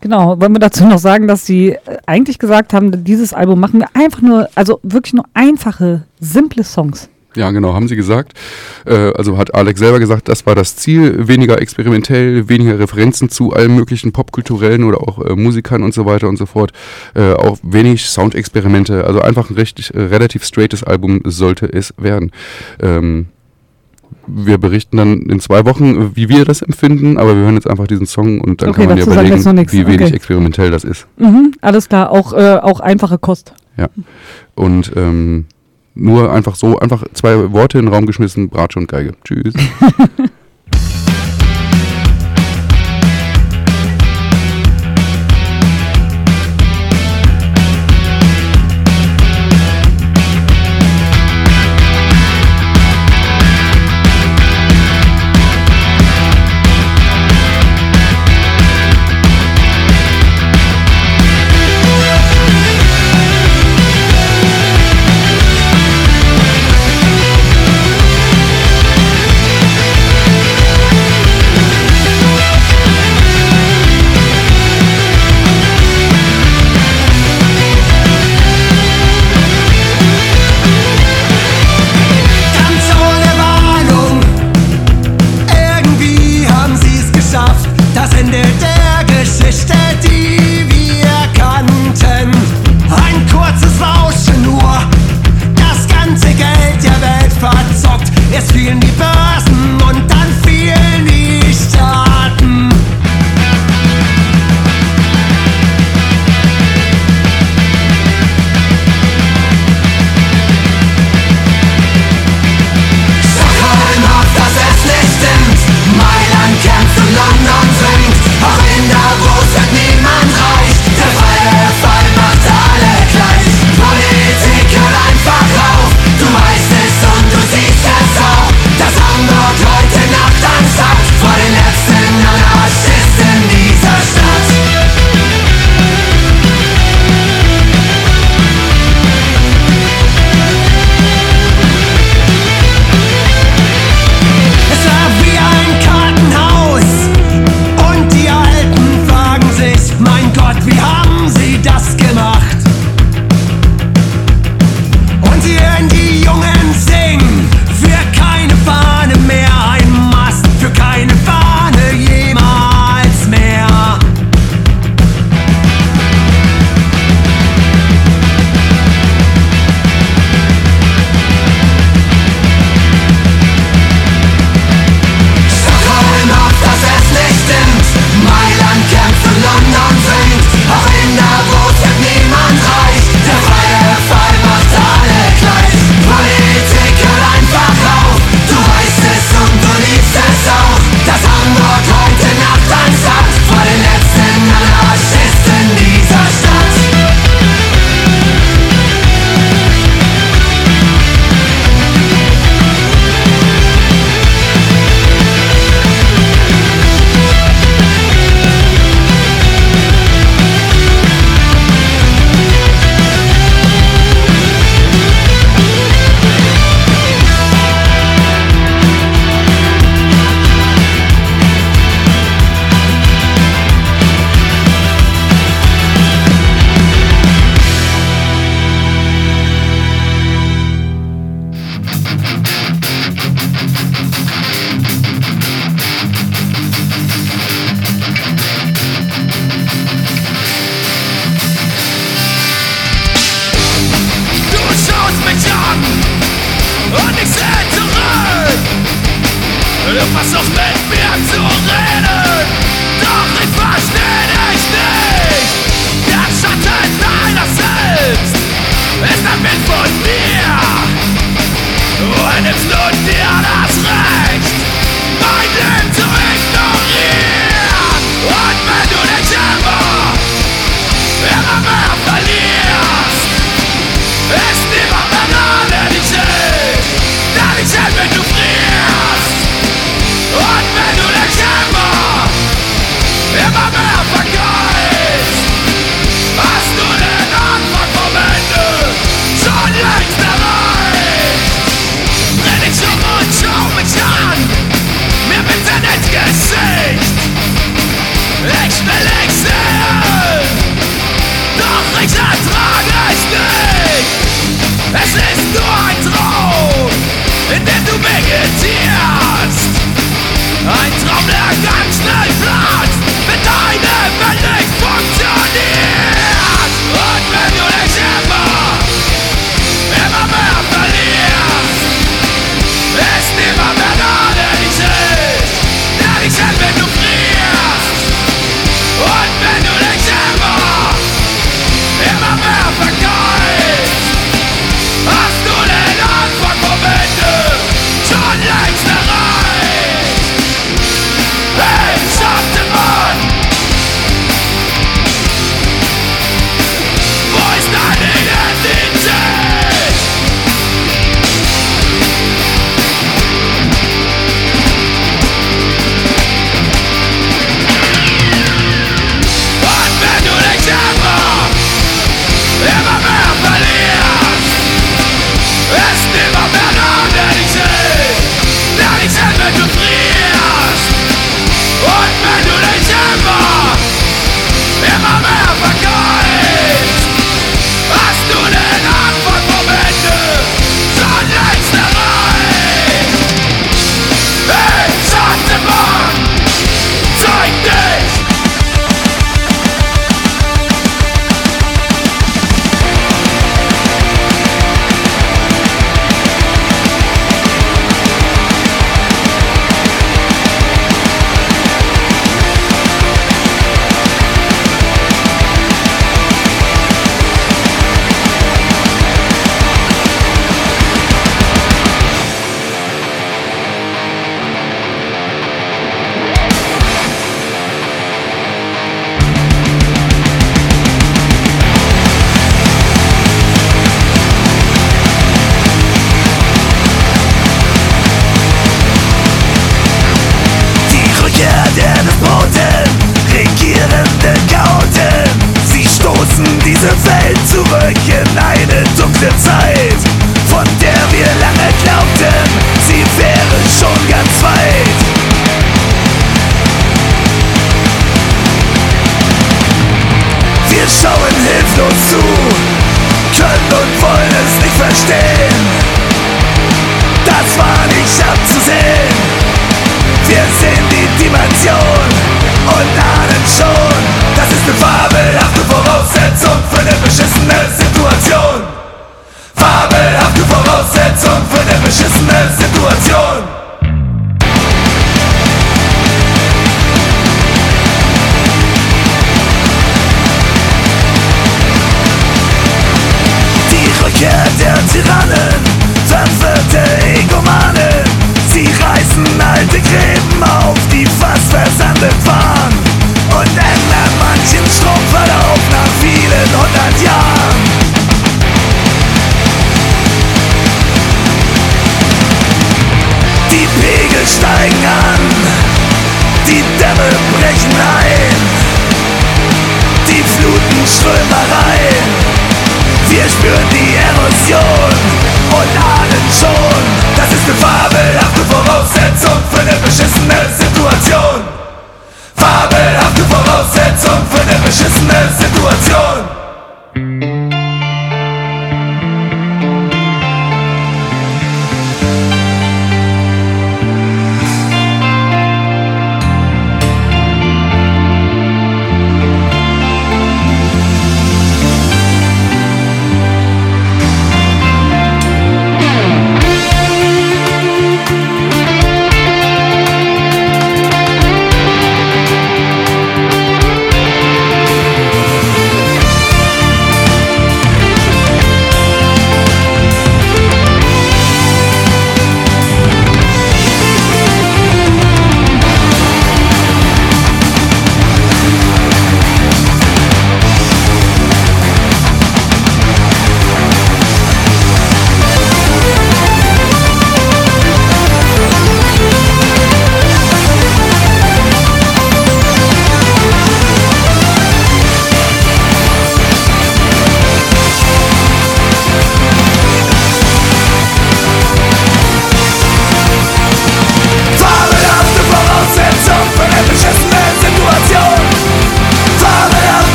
S2: Genau, wollen wir dazu noch sagen, dass sie äh, eigentlich gesagt haben, dieses Album machen wir einfach nur, also wirklich nur einfache, simple Songs.
S1: Ja, genau, haben sie gesagt. Äh, also hat Alex selber gesagt, das war das Ziel, weniger experimentell, weniger Referenzen zu allen möglichen popkulturellen oder auch äh, Musikern und so weiter und so fort. Äh, auch wenig Soundexperimente, also einfach ein richtig, äh, relativ straightes Album sollte es werden. Ähm, wir berichten dann in zwei Wochen, wie wir das empfinden, aber wir hören jetzt einfach diesen Song und dann
S2: Okay,
S1: kann man ja überlegen, wie wenig
S2: Okay.
S1: experimentell das ist.
S2: Mhm, alles klar, auch, äh, auch einfache Kost.
S1: Und ähm, nur einfach so, einfach zwei Worte in den Raum geschmissen, Bratsche und Geige. Tschüss.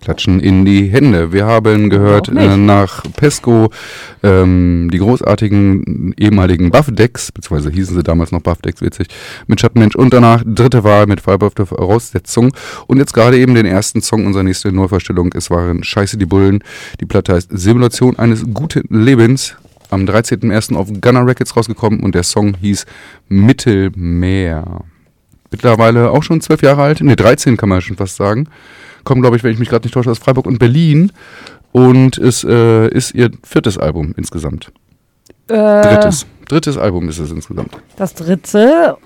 S1: klatschen in die Hände. Wir haben gehört äh, nach Pesco ähm, die großartigen ehemaligen Buff-Decks, beziehungsweise hießen sie damals noch Buff-Decks, witzig, mit Schattenmensch und danach dritte Wahl mit the Voraussetzung. Und jetzt gerade eben den ersten Song unserer nächsten Neuvorstellung. Es waren Scheiße die Bullen. Die Platte heißt Simulation eines guten Lebens. Am 13.01. auf Gunner Records rausgekommen und der Song hieß Mittelmeer. Mittlerweile auch schon zwölf Jahre alt, ne 13 kann man schon fast sagen. Kommen, glaube ich, wenn ich mich gerade nicht täusche, aus Freiburg und Berlin. Und es äh, ist ihr viertes Album insgesamt.
S2: Äh,
S1: Drittes. Drittes Album ist es insgesamt.
S2: Das dritte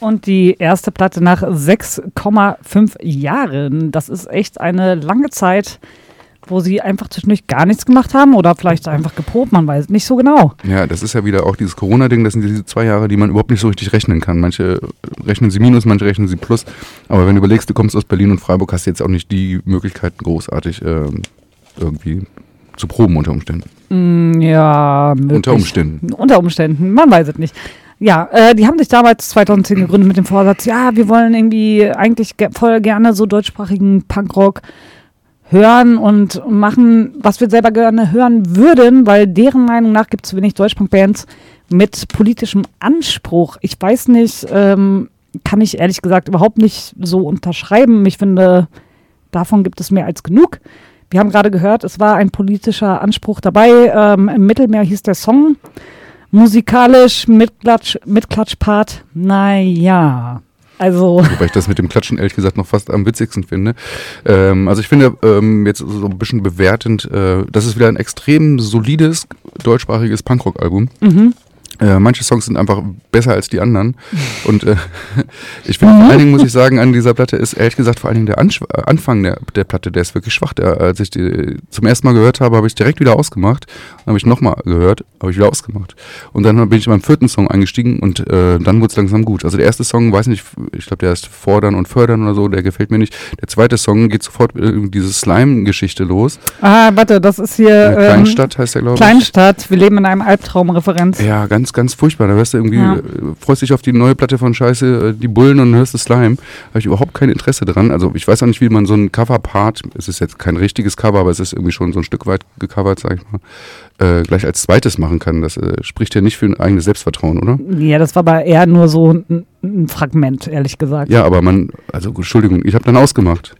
S2: und die erste Platte nach 6,5 Jahren. Das ist echt eine lange Zeit, wo sie einfach zwischendurch gar nichts gemacht haben oder vielleicht einfach geprobt, man weiß nicht so genau.
S1: Ja, das ist ja wieder auch dieses Corona-Ding. Das sind diese zwei Jahre, die man überhaupt nicht so richtig rechnen kann. Manche rechnen sie minus, manche rechnen sie plus. Aber wenn du überlegst, du kommst aus Berlin und Freiburg, hast du jetzt auch nicht die Möglichkeiten, großartig ähm, irgendwie zu proben unter Umständen.
S2: Mm, Ja, möglich.
S1: Unter Umständen.
S2: Unter Umständen, man weiß es nicht. Ja, äh, die haben sich damals 2010 gegründet mit dem Vorsatz, ja, wir wollen irgendwie eigentlich ge voll gerne so deutschsprachigen Punkrock hören und machen, was wir selber gerne hören würden, weil deren Meinung nach gibt es wenig Deutschpunk-Bands mit politischem Anspruch. Ich weiß nicht, ähm, kann ich ehrlich gesagt überhaupt nicht so unterschreiben. Ich finde, davon gibt es mehr als genug. Wir haben gerade gehört, es war ein politischer Anspruch dabei. Ähm, Im Mittelmeer hieß der Song. Musikalisch mit, Klatsch, mit Klatschpart, naja. Also,
S1: Wobei ich das mit dem Klatschen ehrlich gesagt noch fast am witzigsten finde. Ähm, also ich finde ähm, jetzt so ein bisschen bewertend, äh, das ist wieder ein extrem solides deutschsprachiges Punkrock-Album. Äh, manche Songs sind einfach besser als die anderen. Und äh, ich finde vor allen Dingen, muss ich sagen, an dieser Platte ist ehrlich gesagt vor allen Dingen der Ansch äh, Anfang der, der Platte, der ist wirklich schwach. Der, als ich die zum ersten Mal gehört habe, habe ich direkt wieder ausgemacht. Dann habe ich nochmal gehört, habe ich wieder ausgemacht. Und dann bin ich beim vierten Song eingestiegen und äh, dann wurde es langsam gut. Also der erste Song, weiß nicht, ich glaube, der ist Fordern und Fördern oder so, der gefällt mir nicht. Der zweite Song geht sofort äh, diese Slime-Geschichte los.
S2: ah, warte, das ist hier
S1: Äh,
S2: ähm,
S1: Kleinstadt heißt der, glaube ich.
S2: Kleinstadt. Wir leben in einem Albtraum-Referenz.
S1: Ja, ganz, ganz furchtbar. Da hörst du irgendwie,
S2: Ja.
S1: äh, freust dich auf die neue Platte von Scheiße, äh, die Bullen und hörst du Slime. Habe ich überhaupt kein Interesse dran. Also ich weiß auch nicht, wie man so ein Cover-Part, es ist jetzt kein richtiges Cover, aber es ist irgendwie schon so ein Stück weit gecovert, sag ich mal, äh, gleich als zweites machen kann. Das äh, spricht ja nicht für ein eigenes Selbstvertrauen, oder?
S2: Ja, das war aber eher nur so ein, ein Fragment, ehrlich gesagt.
S1: Ja, aber man, also Entschuldigung, ich habe dann ausgemacht.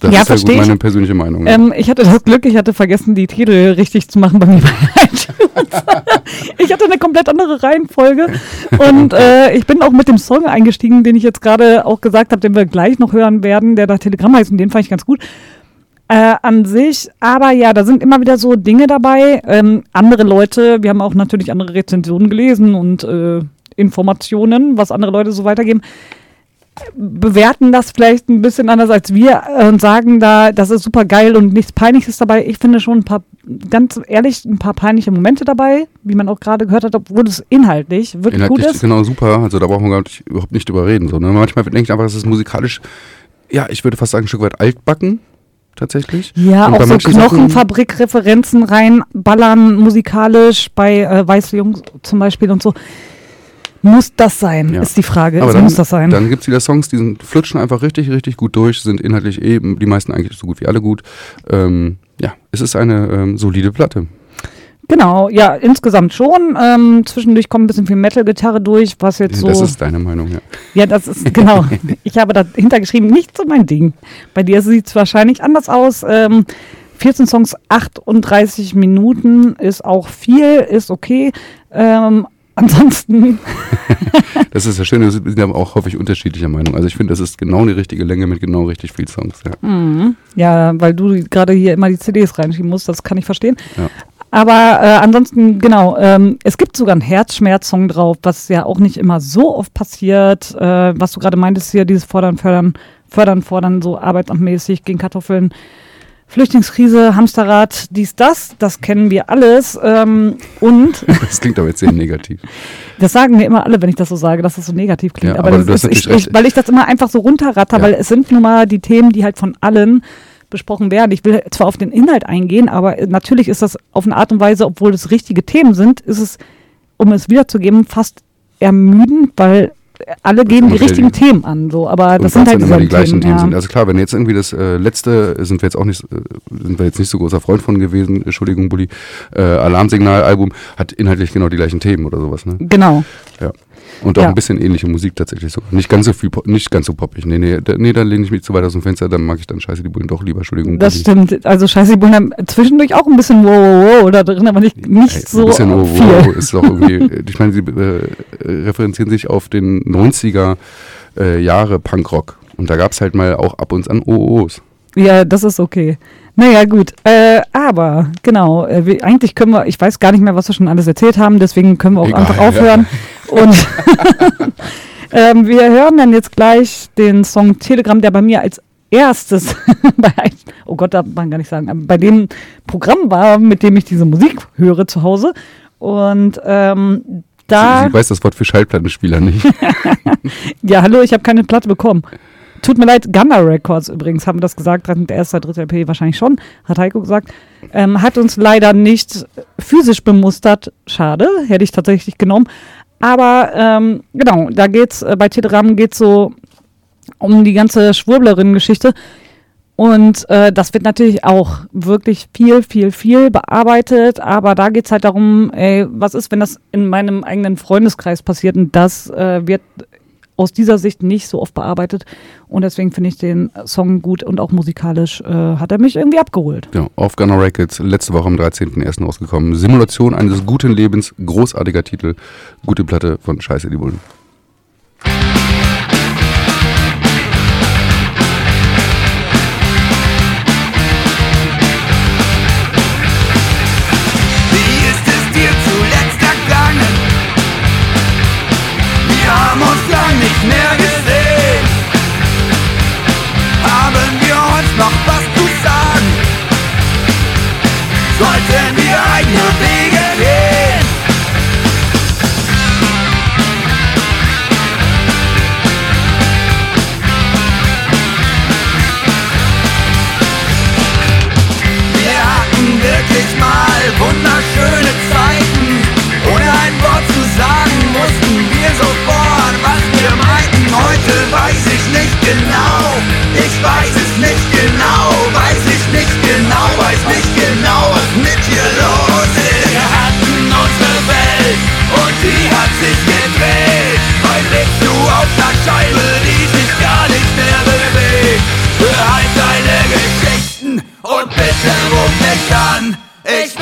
S1: Das
S2: Ja,
S1: ist ja gut meine persönliche Meinung.
S2: Ähm, ich hatte das Glück, ich hatte vergessen, die Titel richtig zu machen bei mir bei. ich hatte eine komplett andere Reihenfolge. Und äh, ich bin auch mit dem Song eingestiegen, den ich jetzt gerade auch gesagt habe, den wir gleich noch hören werden, der da Telegramm heißt und den fand ich ganz gut. Äh, an sich, aber ja, da sind immer wieder so Dinge dabei. Ähm, andere Leute, wir haben auch natürlich andere Rezensionen gelesen und äh, Informationen, was andere Leute so weitergeben bewerten das vielleicht ein bisschen anders als wir und sagen da, das ist super geil und nichts Peinliches dabei. Ich finde schon ein paar, ganz ehrlich, ein paar peinliche Momente dabei, wie man auch gerade gehört hat, obwohl es inhaltlich wirklich
S1: Inhaltlich
S2: gut ist.
S1: genau super, also da brauchen wir gar nicht, überhaupt nicht drüber reden. So, ne? Manchmal denke ich einfach, es ist musikalisch, ja, ich würde fast sagen, ein Stück weit altbacken, tatsächlich.
S2: Ja,
S1: Und
S2: auch so Knochenfabrik-Referenzen reinballern, musikalisch, bei äh, Weiße Jungs zum Beispiel und so. Muss das sein,
S1: Ja.
S2: ist die Frage.
S1: Aber dann,
S2: muss das sein.
S1: dann gibt es wieder Songs, die sind, flutschen einfach richtig, richtig gut durch, sind inhaltlich eben, die meisten eigentlich so gut wie alle gut. Ähm, ja, es ist eine ähm, solide Platte.
S2: genau, ja, insgesamt schon. Ähm, zwischendurch kommt ein bisschen viel Metal-Gitarre durch, was jetzt so.
S1: Das ist deine Meinung, ja.
S2: Ja, das ist genau. Ich habe dahinter geschrieben, nicht so mein Ding. Bei dir sieht es wahrscheinlich anders aus. Ähm, 14 Songs, 38 Minuten ist auch viel, ist okay. Ähm, ansonsten,
S1: Das ist ja schön, wir sind aber auch häufig unterschiedlicher Meinung. Also ich finde, das ist genau die richtige Länge mit genau richtig viel Songs. Ja.
S2: ja, weil du gerade hier immer die CDs reinschieben musst, das kann ich verstehen.
S1: Ja.
S2: Aber äh, ansonsten, genau, ähm, es gibt sogar einen Herzschmerz-Song drauf, was ja auch nicht immer so oft passiert. Äh, was du gerade meintest hier, dieses Fordern, Fördern, Fördern, Fordern, so arbeitsamtmäßig gegen Kartoffeln Flüchtlingskrise, Hamsterrad, dies, das, das kennen wir alles. Ähm, und
S1: Das klingt aber jetzt sehr negativ.
S2: das sagen mir immer alle, wenn ich das so sage, dass das so negativ klingt.
S1: Ja,
S2: aber
S1: aber
S2: das ist, ich, ich, weil ich das immer einfach so runterratter,
S1: Ja.
S2: weil es sind nun mal die Themen, die halt von allen besprochen werden. Ich will zwar auf den Inhalt eingehen, aber natürlich ist das auf eine Art und Weise, obwohl es richtige Themen sind, ist es, um es wiederzugeben, fast ermüdend, weil alle geben die richtigen
S1: ständig.
S2: Themen an. So, aber das sind halt
S1: immer die gleichen Themen
S2: ja.
S1: sind. Also klar, wenn jetzt irgendwie das äh, letzte, sind wir jetzt auch nicht, äh, sind wir jetzt nicht so großer Freund von gewesen, Entschuldigung, Bulli, äh, Alarmsignal-Album hat inhaltlich genau die gleichen Themen oder sowas, ne?
S2: Genau.
S1: Ja. Und auch
S2: Ja.
S1: ein bisschen ähnliche Musik tatsächlich so. Nicht ganz so viel, nicht ganz so poppig. Nee, nee, da, nee, da lehne ich mich zu weit aus dem Fenster, dann mag ich dann scheiße die Bullen doch lieber, Entschuldigung.
S2: Das stimmt. Also Scheiße, die Bullen haben zwischendurch auch ein bisschen wow, wow, wow da drin, aber nicht, nicht
S1: Ey,
S2: so
S1: ein bisschen oh,
S2: viel.
S1: wow, ist doch irgendwie, ich meine, sie äh, referenzieren sich auf den 90er äh, Jahre Punkrock. Und da gab es halt mal auch ab und an OOs.
S2: Ja, das ist okay. Naja, gut. Äh, aber, genau, äh, eigentlich können wir, ich weiß gar nicht mehr, was wir schon alles erzählt haben, deswegen können wir auch
S1: Egal,
S2: einfach
S1: ja.
S2: aufhören. Und ähm, wir hören dann jetzt gleich den Song Telegram, der bei mir als erstes, bei, oh Gott, darf man gar nicht sagen, bei dem Programm war, mit dem ich diese Musik höre zu Hause. Und ähm, da.
S1: Sie, sie weiß das Wort für Schallplattenspieler nicht.
S2: Ja, hallo, ich habe keine Platte bekommen. Tut mir leid, Gunner Records übrigens haben das gesagt, der erste, dritte LP wahrscheinlich schon, hat Heiko gesagt. Ähm, hat uns leider nicht physisch bemustert. Schade, hätte ich tatsächlich genommen. Aber ähm, genau, da geht's, äh, bei Telegram geht's so um die ganze Schwurblerin-Geschichte. Und äh, das wird natürlich auch wirklich viel, viel, viel bearbeitet. Aber da geht's halt darum, ey, was ist, wenn das in meinem eigenen Freundeskreis passiert? Und das äh, wird aus dieser Sicht nicht so oft bearbeitet. Und deswegen finde ich den Song gut und auch musikalisch äh, hat er mich irgendwie abgeholt.
S1: ja, auf Gunner Records, letzte Woche am 13.01. rausgekommen. Simulation eines guten Lebens, großartiger Titel, gute Platte von Scheiße die Bullen.
S5: An.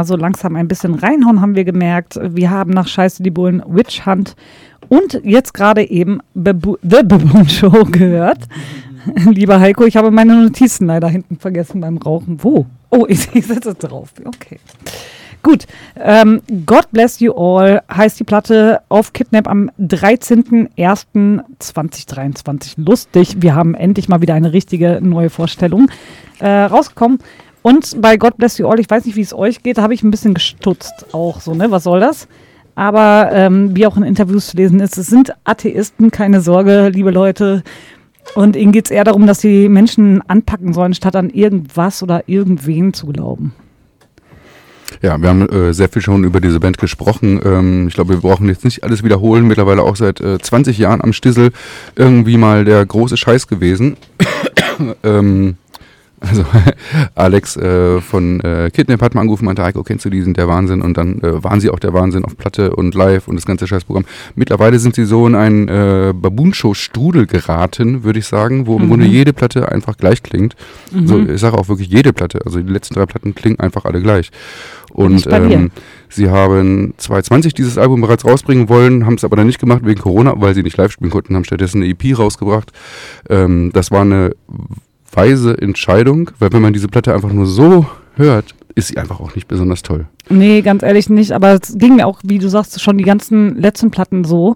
S2: mal so langsam ein bisschen reinhauen, haben wir gemerkt. Wir haben nach Scheiße die Bullen Witch Hunt und jetzt gerade eben The Baboon Show gehört. Lieber Heiko, ich habe meine Notizen leider hinten vergessen beim Rauchen. Wo? Oh, ich, setze drauf. Okay. Gut, ähm, God Bless You All heißt die Platte auf Kidnap am 13.01.2023. Lustig, wir haben endlich mal wieder eine richtige neue Vorstellung äh, rausgekommen. Und bei God Bless You All, ich weiß nicht, wie es euch geht, da habe ich ein bisschen gestutzt auch so, ne? Was soll das? Aber ähm, wie auch in Interviews zu lesen ist, es sind Atheisten, keine Sorge, liebe Leute. Und ihnen geht es eher darum, dass die Menschen anpacken sollen, statt an irgendwas oder irgendwen zu glauben.
S1: Ja, wir haben äh, sehr viel schon über diese Band gesprochen. Ähm, ich glaube, wir brauchen jetzt nicht alles wiederholen. Mittlerweile auch seit äh, 20 Jahren am Stissel irgendwie mal der große Scheiß gewesen. ähm, also Alex äh, von äh, Kidnap hat mal angerufen, meinte, Heiko, kennst du diesen, der Wahnsinn? Und dann äh, waren sie auch der Wahnsinn auf Platte und live und das ganze Scheißprogramm. Mittlerweile sind sie so in einen äh, Baboon-Show-Strudel geraten, würde ich sagen, wo im Grunde jede Platte einfach gleich klingt. So, ich sage auch wirklich jede Platte. Also die letzten drei Platten klingen einfach alle gleich. Und ähm, sie haben 2020 dieses Album bereits rausbringen wollen, haben es aber dann nicht gemacht wegen Corona, weil sie nicht live spielen konnten, haben stattdessen eine EP rausgebracht. Ähm, das war eine weise Entscheidung, weil wenn man diese Platte einfach nur so hört, ist sie einfach auch nicht besonders toll.
S2: Nee, ganz ehrlich nicht. Aber es ging mir auch, wie du sagst, schon die ganzen letzten Platten so.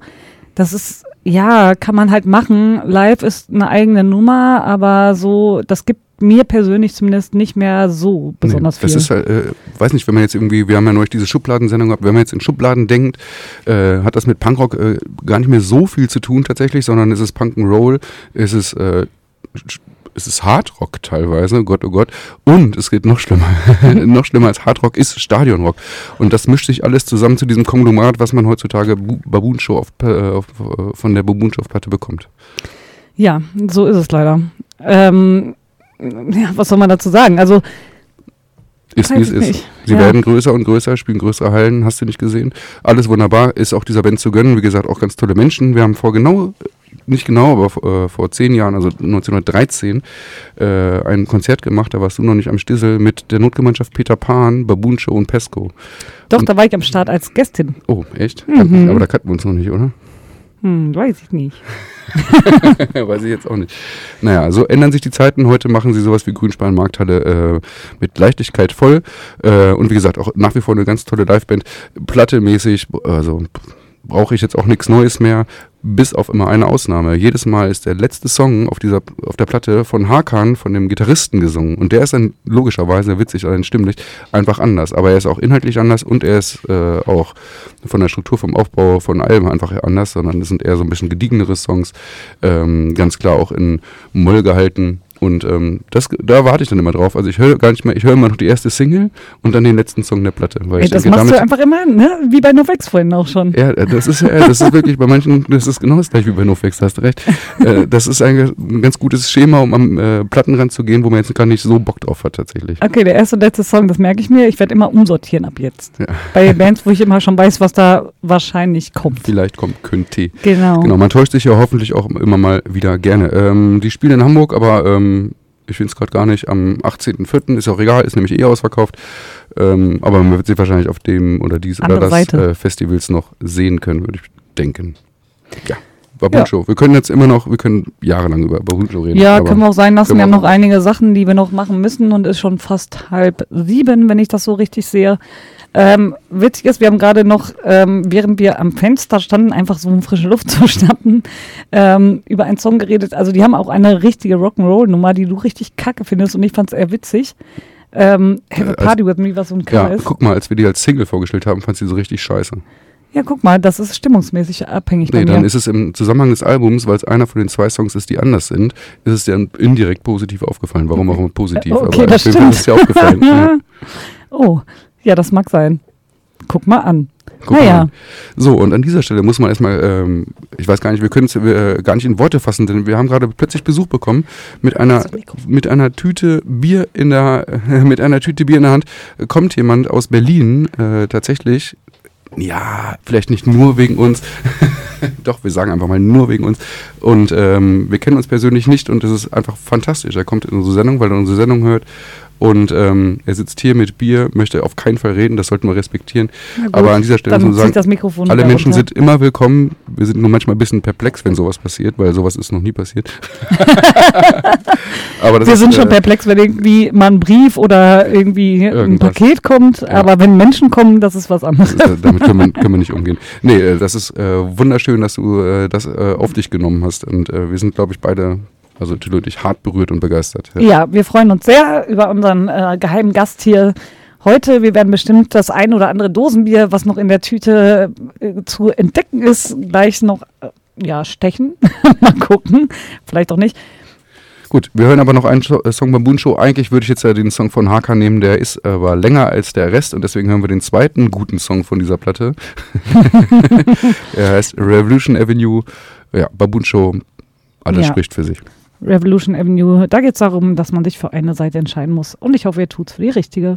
S2: Das ist, ja, kann man halt machen. Live ist eine eigene Nummer, aber so, das gibt mir persönlich zumindest nicht mehr so besonders
S1: nee, das
S2: viel.
S1: ist halt, äh, weiß nicht, wenn man jetzt irgendwie, wir haben ja neulich diese Schubladensendung gehabt, wenn man jetzt in Schubladen denkt, äh, hat das mit Punkrock äh, gar nicht mehr so viel zu tun tatsächlich, sondern es ist Punk'n'Roll, es ist, äh, sch- es ist Hardrock teilweise, Gott, oh Gott, und es geht noch schlimmer, noch schlimmer als Hardrock ist Stadionrock. Und das mischt sich alles zusammen zu diesem Konglomerat, was man heutzutage Baboon Show auf, äh, auf, äh, von der Baboon Show Platte bekommt.
S2: Ja, so ist es leider. Ähm, ja, was soll man dazu sagen? Also,
S1: Ist
S2: Weiß
S1: wie es ist.
S2: nicht.
S1: Sie
S2: Ja.
S1: werden größer und größer, spielen größere Hallen, hast du nicht gesehen. Alles wunderbar, ist auch dieser Band zu gönnen. Wie gesagt, auch ganz tolle Menschen. Wir haben vor genau, nicht genau, aber vor, äh, vor zehn Jahren, also 1913, äh, ein Konzert gemacht, da warst du noch nicht am Stissel, mit der Notgemeinschaft Peter Pan, Baboon Show und Pesco.
S2: doch, da war ich am Start als Gästin.
S1: Oh, echt?
S2: Mhm.
S1: Aber da kannten wir uns noch nicht, oder?
S2: Hm, weiß ich nicht.
S1: Weiß ich jetzt auch nicht. Naja, so ändern sich die Zeiten. Heute machen sie sowas wie Grünspan Markthalle äh, mit Leichtigkeit voll. Äh, und wie gesagt, auch nach wie vor eine ganz tolle Liveband. Plattemäßig, also brauche ich jetzt auch nichts Neues mehr, bis auf immer eine Ausnahme. Jedes Mal ist der letzte Song auf dieser auf der Platte von Hakan, von dem Gitarristen gesungen. Und der ist dann logischerweise, witzig allein stimmlich, einfach anders. Aber er ist auch inhaltlich anders und er ist äh, auch von der Struktur, vom Aufbau von Alben einfach anders, sondern es sind eher so ein bisschen gediegenere Songs, ähm, ganz klar auch in Moll gehalten. Und ähm, das, da warte ich dann immer drauf. Also ich höre gar nicht mehr, ich höre immer noch die erste Single und dann den letzten Song der Platte. Weil
S2: Ey,
S1: ich
S2: das
S1: denke,
S2: machst du einfach immer, ne? Wie bei Novex vorhin auch schon.
S1: ja, äh, das ist ja, das ist wirklich bei manchen, das ist genau das gleiche wie bei NoFX, hast du recht. Äh, das ist eigentlich ein ganz gutes Schema, um am äh, Plattenrand zu gehen, wo man jetzt gar nicht so Bock drauf hat tatsächlich.
S2: Okay, der erste und letzte Song, das merke ich mir. Ich werde immer umsortieren ab jetzt.
S1: Ja.
S2: Bei Bands, wo ich immer schon weiß, was da wahrscheinlich kommt.
S1: Vielleicht kommt könnte.
S2: Genau.
S1: Genau, man täuscht sich ja hoffentlich auch immer mal wieder gerne. Ähm, die spielen in Hamburg, aber ähm, ich finde es gerade gar nicht. Am 18.04. ist auch egal, ist nämlich eh ausverkauft. Ähm, aber man wird sie wahrscheinlich auf dem oder dies oder
S2: Andere
S1: das
S2: Seite.
S1: äh, Festivals noch sehen können, würde ich denken. Ja, Baboon
S2: Ja.
S1: Wir können jetzt immer noch, wir können jahrelang über Baboon Show reden.
S2: Ja, können wir auch sein lassen. Wir haben noch einige Sachen, die wir noch machen müssen und ist schon fast halb sieben, wenn ich das so richtig sehe. Ähm, witzig ist, wir haben gerade noch, ähm, während wir am Fenster standen, einfach so um frische Luft zu schnappen, ähm, über einen Song geredet. Also die haben auch eine richtige Rock'n'Roll-Nummer, die du richtig kacke findest und ich fand es eher witzig. Ähm, Have a
S1: Äh,
S2: Party With Me, was so ein Cover
S1: Ja,
S2: ist.
S1: guck mal, als wir die als Single vorgestellt haben, fand sie so richtig scheiße.
S2: Ja, guck mal, das ist stimmungsmäßig abhängig
S1: Nee, dann ist es im Zusammenhang des Albums, weil es einer von den zwei Songs ist, die anders sind, ist es dir indirekt positiv aufgefallen. Warum auch immer positiv,
S2: Äh, okay,
S1: aber
S2: das stimmt.
S1: ist es dir aufgefallen. ja.
S2: oh, ja, das mag sein. Guck mal an.
S1: Guck
S2: naja,
S1: mal. So, und an dieser Stelle muss man erstmal, ähm, ich weiß gar nicht, wir können es äh, gar nicht in Worte fassen, denn wir haben gerade plötzlich Besuch bekommen mit einer, mit einer Tüte Bier in der, mit einer Tüte Bier in der Hand. äh, Kommt jemand aus Berlin, äh, tatsächlich, ja, vielleicht nicht nur wegen uns, doch, wir sagen einfach mal nur wegen uns. Und ähm, wir kennen uns persönlich nicht und es ist einfach fantastisch. Er kommt in unsere Sendung, weil er unsere Sendung hört. Und ähm, er sitzt hier mit Bier, möchte auf keinen Fall reden, das sollten wir respektieren.
S2: Gut,
S1: Aber an dieser Stelle muss man sagen, alle Menschen
S2: runter.
S1: sind immer willkommen. Wir sind nur manchmal ein bisschen perplex, wenn sowas passiert, weil sowas ist noch nie passiert.
S2: Wir
S1: ist,
S2: sind schon
S1: äh,
S2: perplex, wenn irgendwie mal ein Brief oder irgendwie ein
S1: Irgendwas.
S2: Paket kommt,
S1: Ja.
S2: aber wenn Menschen kommen, das ist was anderes.
S1: das ist, äh, damit können wir, können wir nicht umgehen. Nee, äh, das ist äh, wunderschön, dass du äh, das äh, auf dich genommen hast. Und äh, wir sind, glaube ich, beide, also Tilo und ich, hart berührt und begeistert. Ja.
S2: Ja, wir freuen uns sehr über unseren äh, geheimen Gast hier Heute, wir werden bestimmt das ein oder andere Dosenbier, was noch in der Tüte äh, zu entdecken ist, gleich noch äh, ja, stechen. Mal gucken. Vielleicht auch nicht.
S1: Gut, wir hören aber noch einen äh, Song beim Boon Show. Eigentlich würde ich jetzt ja den Song von Haka nehmen, der ist aber länger als der Rest und deswegen hören wir den zweiten guten Song von dieser Platte. er heißt Revolution Avenue. Ja, Baboon Show, alles
S2: Ja.
S1: spricht für sich.
S2: Revolution Avenue. Da geht es darum, dass man sich für eine Seite entscheiden muss. Und ich hoffe, ihr tut's für die richtige.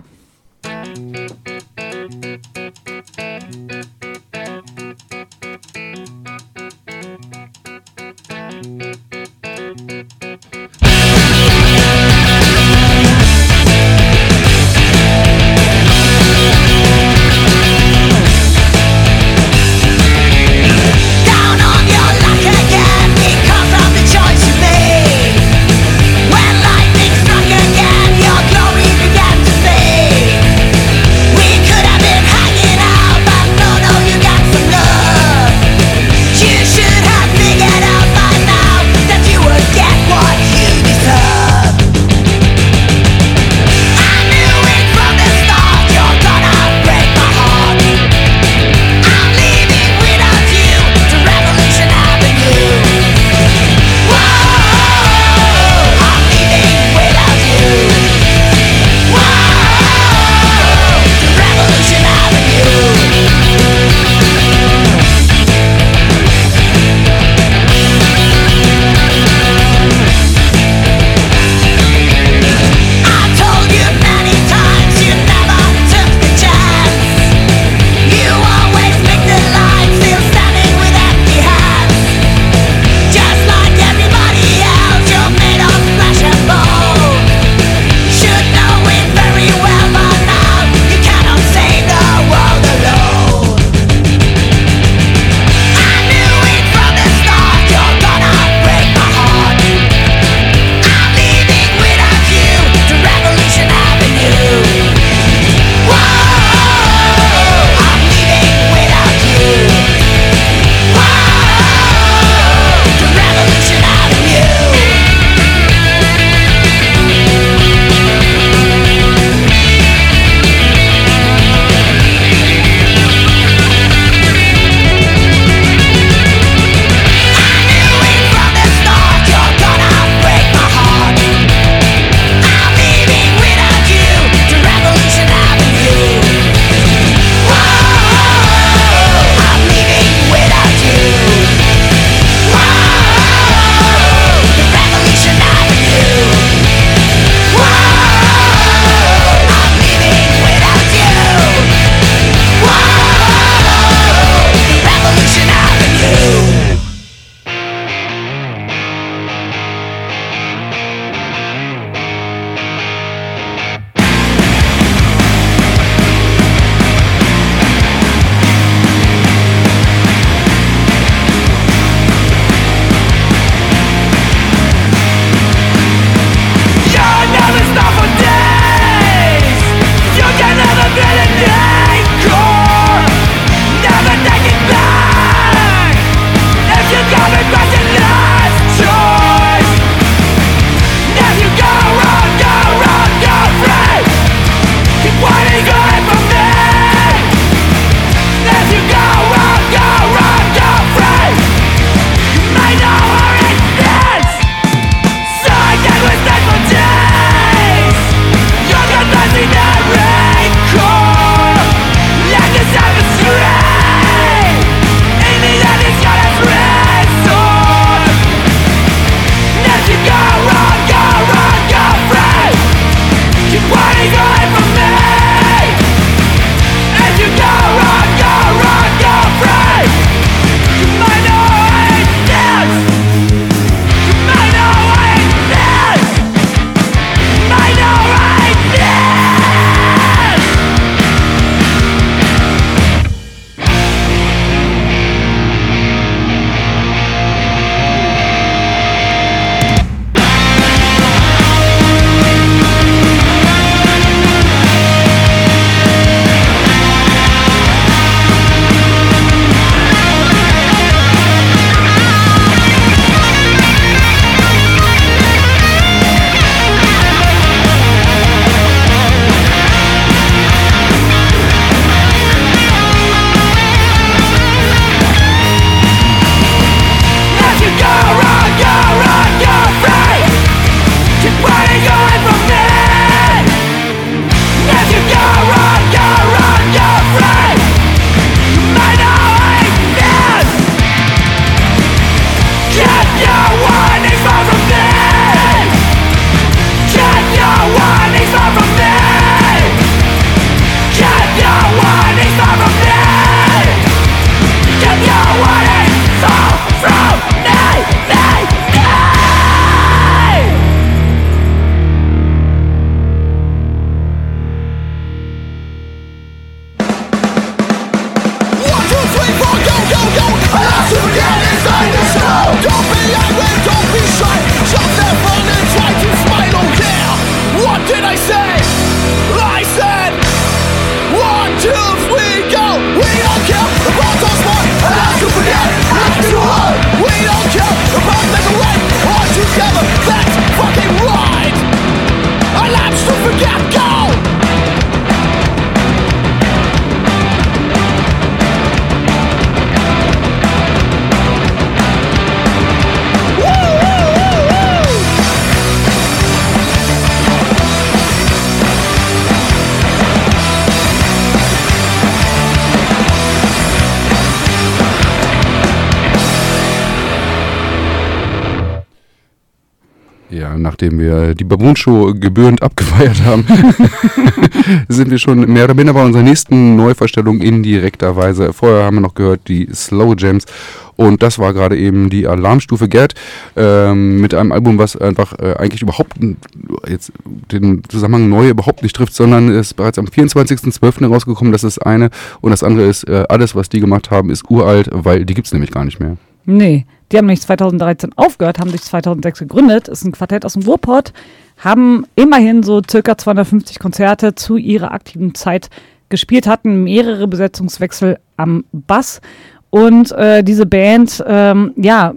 S1: Nachdem wir die Baboon-Show gebührend abgefeiert haben, sind wir schon mehr oder minder bei unserer nächsten Neuverstellung in direkter Weise. Vorher haben wir noch gehört die Slow Jams und das war gerade eben die Alarmstufe Gerd ähm, mit einem Album, was einfach äh, eigentlich überhaupt jetzt den Zusammenhang neu überhaupt nicht trifft, sondern ist bereits am 24.12. herausgekommen. Das ist eine und das andere ist, äh, alles, was die gemacht haben, ist uralt, weil die gibt's nämlich gar nicht mehr.
S2: Nee, die haben nämlich 2013 aufgehört, haben sich 2006 gegründet, ist ein Quartett aus dem Ruhrpott, haben immerhin so circa 250 Konzerte zu ihrer aktiven Zeit gespielt, hatten mehrere Besetzungswechsel am Bass und äh, diese Band, ähm, ja,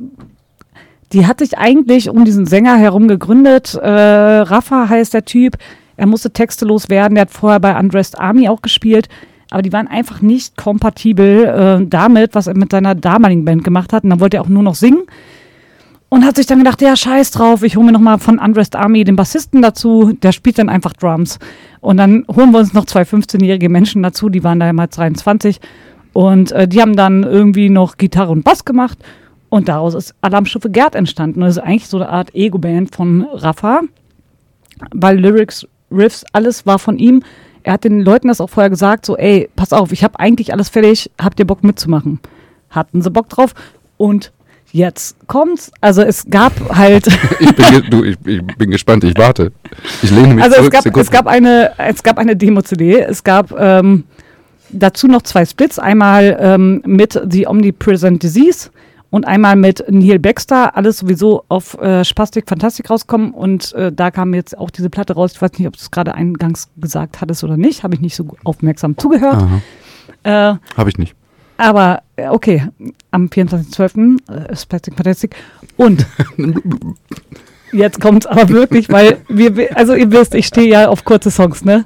S2: die hat sich eigentlich um diesen Sänger herum gegründet. Äh, Rafa heißt der Typ. Er musste textelos werden. Der hat vorher bei Undressed Army auch gespielt. Aber die waren einfach nicht kompatibel äh, damit, was er mit seiner damaligen Band gemacht hat. Und dann wollte er auch nur noch singen. Und hat sich dann gedacht, ja, scheiß drauf, ich hole mir nochmal von Undressed Army den Bassisten dazu. Der spielt dann einfach Drums. Und dann holen wir uns noch zwei 15-jährige Menschen dazu, die waren damals 23. Und äh, die haben dann irgendwie noch Gitarre und Bass gemacht. Und daraus ist Alarmstufe Gerd entstanden. Das ist eigentlich so eine Art Ego-Band von Rafa. Weil Lyrics, Riffs, alles war von ihm. Er hat den Leuten das auch vorher gesagt, so, ey, pass auf, ich habe eigentlich alles fertig, habt ihr Bock mitzumachen? Hatten sie Bock drauf? Und jetzt kommt's. Also es gab halt...
S1: Ich bin, du, ich, ich bin gespannt, ich warte. Ich lehne mich
S2: Also es
S1: zurück.
S2: gab,
S1: Sekunde.
S2: es gab eine, es gab eine Demo-CD. Es gab ähm, dazu noch zwei Splits. Einmal ähm, mit The Omnipresent Disease und einmal mit Neil Baxter. Alles sowieso auf äh, Spastik Fantastik rauskommen. Und äh, da kam jetzt auch diese Platte raus. Ich weiß nicht, ob du es gerade eingangs gesagt hattest oder nicht. Habe ich nicht so aufmerksam zugehört. Äh,
S1: Habe ich nicht.
S2: aber äh, okay, am 24.12. äh, ist Plastic Fantastic. Und jetzt kommt aber wirklich, weil wir, also ihr wisst, ich stehe ja auf kurze Songs, ne?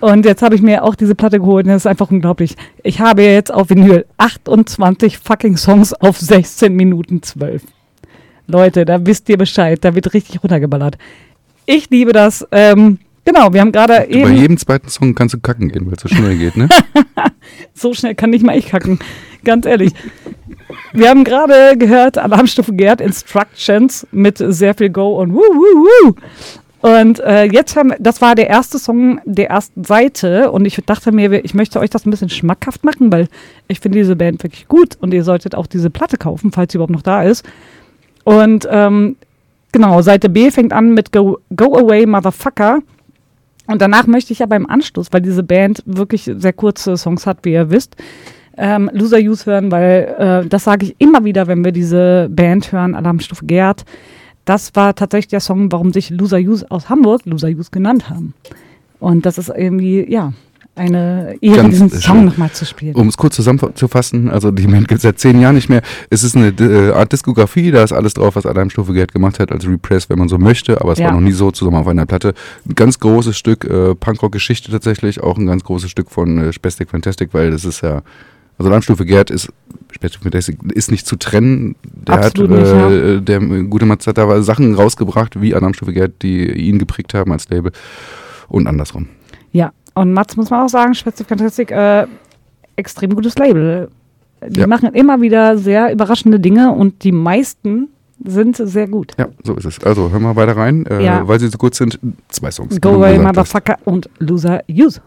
S2: Und jetzt habe ich mir auch diese Platte geholt und das ist einfach unglaublich. Ich habe jetzt auf Vinyl 28 fucking Songs auf 16 Minuten 12. Leute, da wisst ihr Bescheid, da wird richtig runtergeballert. Ich liebe das. Ähm, genau, wir haben gerade
S1: Du, bei
S2: eben.
S1: jedem zweiten Song kannst du kacken gehen, weil es so schnell geht, ne?
S2: So schnell kann nicht mal ich kacken. Ganz ehrlich. Wir haben gerade gehört Alarmstufe Gerd Instructions mit sehr viel Go und Woo, Woo, Woo. Und äh, jetzt haben das war der erste Song der ersten Seite und ich dachte mir, ich möchte euch das ein bisschen schmackhaft machen, weil ich finde diese Band wirklich gut und ihr solltet auch diese Platte kaufen, falls sie überhaupt noch da ist. Und ähm, genau, Seite B fängt an mit Go, Go Away Motherfucker. Und danach möchte ich aber im Anschluss, weil diese Band wirklich sehr kurze Songs hat, wie ihr wisst, ähm, Loser Use hören, weil äh, das sage ich immer wieder, wenn wir diese Band hören, Alarmstufe Gerd. Das war tatsächlich der Song, warum sich Loser Use aus Hamburg Loser Use genannt haben. Und das ist irgendwie, ja, eine Ehre,
S1: Ganz
S2: diesen. Song nochmal zu spielen.
S1: Um es kurz zusammenzufassen, also die Band gibt es seit zehn Jahren nicht mehr. Es ist eine äh, Art Diskografie, da ist alles drauf, was Alarmstufe Gerd gemacht hat als Repress, wenn man so möchte, aber es
S2: Ja.
S1: war noch nie so zusammen auf einer Platte. Ein ganz großes Stück äh, Punkrock-Geschichte tatsächlich, auch ein ganz großes Stück von äh, Spastic Fantastic, weil das ist ja, also Alarmstufe Gerd ist, ist nicht zu trennen. Der
S2: Absolut
S1: hat,
S2: nicht, ja.
S1: äh, der äh, gute Matz hat da Sachen rausgebracht, wie Alarmstufe Gerd, die ihn geprägt haben als Label und andersrum.
S2: Ja, und Mats muss man auch sagen, Spezifik Fantastic, äh, extrem gutes Label. Die
S1: Ja.
S2: machen immer wieder sehr überraschende Dinge und die meisten sind sehr gut.
S1: Ja, so ist es. Also hören wir weiter rein, äh,
S2: Ja.
S1: weil sie so kurz sind. Zwei Songs.
S2: Go Away. Motherfucker und Loser Use.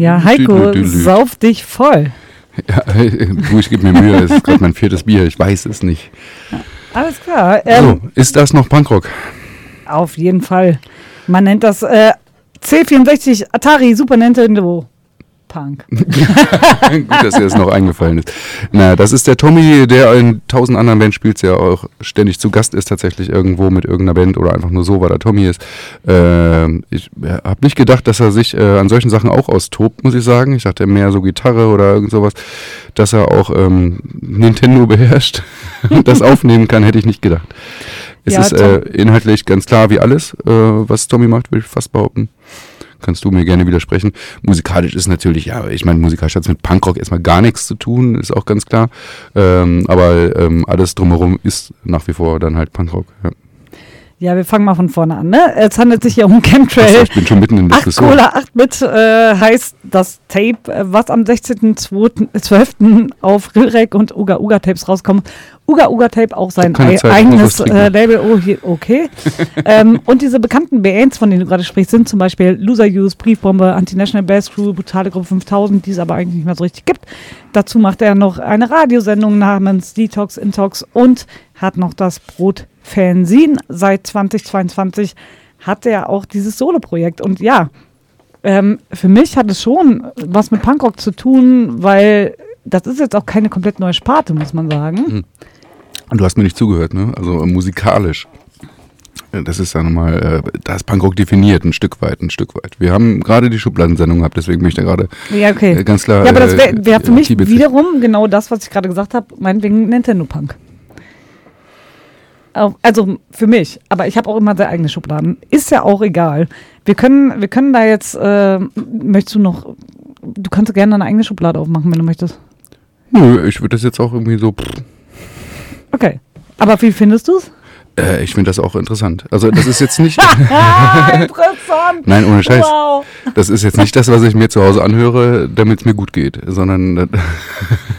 S2: Ja, Heiko,
S1: Dü- dü- dü- dü.
S2: sauf dich voll.
S1: Ja, du, ich gebe mir Mühe, es ist gerade mein viertes Bier, ich weiß es nicht.
S2: Alles klar. Ähm,
S1: so, ist das noch Punkrock?
S2: Auf jeden Fall. Man nennt das äh, C64 Atari Super Nintendo Punk.
S1: Gut, dass dir das noch eingefallen ist. Na, das ist der Tommy, der in tausend anderen Bands spielt, der auch ständig zu Gast ist, tatsächlich irgendwo mit irgendeiner Band oder einfach nur so, weil er Tommy ist. Ähm, ich habe nicht gedacht, dass er sich äh, an solchen Sachen auch austobt, muss ich sagen. Ich dachte mehr so Gitarre oder irgend sowas, dass er auch ähm, Nintendo beherrscht und das aufnehmen kann, hätte ich nicht gedacht. Es
S2: Ja,
S1: ist äh, inhaltlich ganz klar wie alles, äh, was Tommy macht, würde ich fast behaupten kannst du mir gerne widersprechen. Musikalisch ist natürlich, ja, ich meine, musikalisch hat es mit Punkrock erstmal gar nichts zu tun, ist auch ganz klar. Ähm, aber ähm, alles drumherum ist nach wie vor dann halt Punkrock. Ja.
S2: Ja, wir fangen mal von vorne an. Ne? Es handelt sich hier um Chemtrail.
S1: Achso, ich bin schon mitten in der
S2: 8
S1: Diskussion.
S2: Cola 8 mit äh, heißt das Tape, äh, was am 16.12. auf Rilrek und Uga Uga Tapes rauskommt. Uga Uga Tape auch sein
S1: Zeit,
S2: eigenes äh, Label. Oh, hier, okay. ähm, und diese bekannten Bands, von denen du gerade sprichst, sind zum Beispiel Loser Use, Briefbombe, Anti-National Bass Crew, Brutale Gruppe 5000, die es aber eigentlich nicht mehr so richtig gibt. Dazu macht er noch eine Radiosendung namens Detox Intox und hat noch das Brot Fanzine. Seit 2022 hat er auch dieses Solo-Projekt. Und ja, ähm, für mich hat es schon was mit Punkrock zu tun, weil das ist jetzt auch keine komplett neue Sparte, muss man sagen.
S1: Und du hast mir nicht zugehört, ne? Also äh, musikalisch. Äh, Das ist ja nochmal, äh, da ist Punkrock definiert, ein Stück weit, ein Stück weit. Wir haben gerade die Schubladensendung gehabt, deswegen bin ich da gerade
S2: Ja, okay.
S1: äh, ganz klar.
S2: ja, aber das wäre wär für mich wiederum genau das, was ich gerade gesagt habe, meinetwegen Nintendo Punk. Also für mich, aber ich habe auch immer sehr eigene Schubladen. Ist ja auch egal. Wir können, wir können da jetzt, äh, möchtest du noch, du kannst gerne eine eigene Schublade aufmachen, wenn du möchtest.
S1: Nö, ich würde das jetzt auch irgendwie so. Pff,
S2: Okay. Aber wie findest du es?
S1: äh, ich finde das auch interessant. Also das ist jetzt nicht.
S2: Interessant.
S1: Nein, ohne Scheiß.
S2: Wow.
S1: Das ist jetzt nicht das, was ich mir zu Hause anhöre, damit es mir gut geht, sondern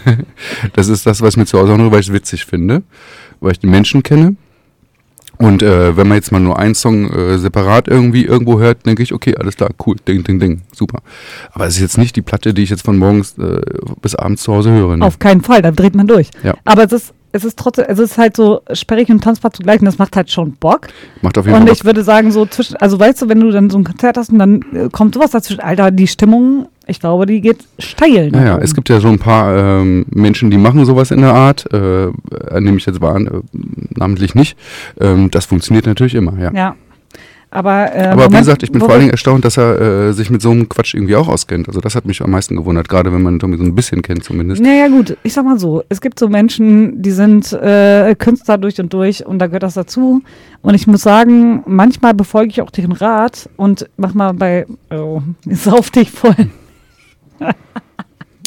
S1: das ist das, was ich mir zu Hause anhöre, weil ich es witzig finde, weil ich die Menschen kenne. Und äh, wenn man jetzt mal nur einen Song äh, separat irgendwie irgendwo hört, denke ich, okay, alles klar, cool, ding, ding, ding, super. Aber es ist jetzt nicht die Platte, die ich jetzt von morgens äh, bis abends zu Hause höre. Ne?
S2: Auf keinen Fall, da dreht man durch.
S1: Ja.
S2: Aber es ist, es ist trotzdem, es ist halt so sperrig und tanzbar zugleich und das macht halt schon Bock.
S1: Macht auf jeden
S2: Und
S1: Fall
S2: ich würde sagen, so zwischen, also weißt du, wenn du dann so ein Konzert hast und dann äh, kommt sowas dazwischen, Alter, die Stimmung, ich glaube, die geht steil.
S1: Naja,
S2: oben.
S1: es gibt ja so ein paar ähm, Menschen, die machen sowas in der Art, äh, nehme ich jetzt wahr, äh, namentlich nicht. Ähm, das funktioniert natürlich immer, ja.
S2: Ja. Aber, äh,
S1: Aber wie
S2: Moment,
S1: gesagt, ich bin vor allen Dingen erstaunt, dass er äh, sich mit so einem Quatsch irgendwie auch auskennt. Also das hat mich am meisten gewundert, gerade wenn man Tommy so ein bisschen kennt zumindest.
S2: Naja, gut, ich sag mal so, es gibt so Menschen, die sind äh, Künstler durch und durch und da gehört das dazu. Und ich muss sagen, manchmal befolge ich auch deren Rat und mach mal bei, oh, sauf dich voll.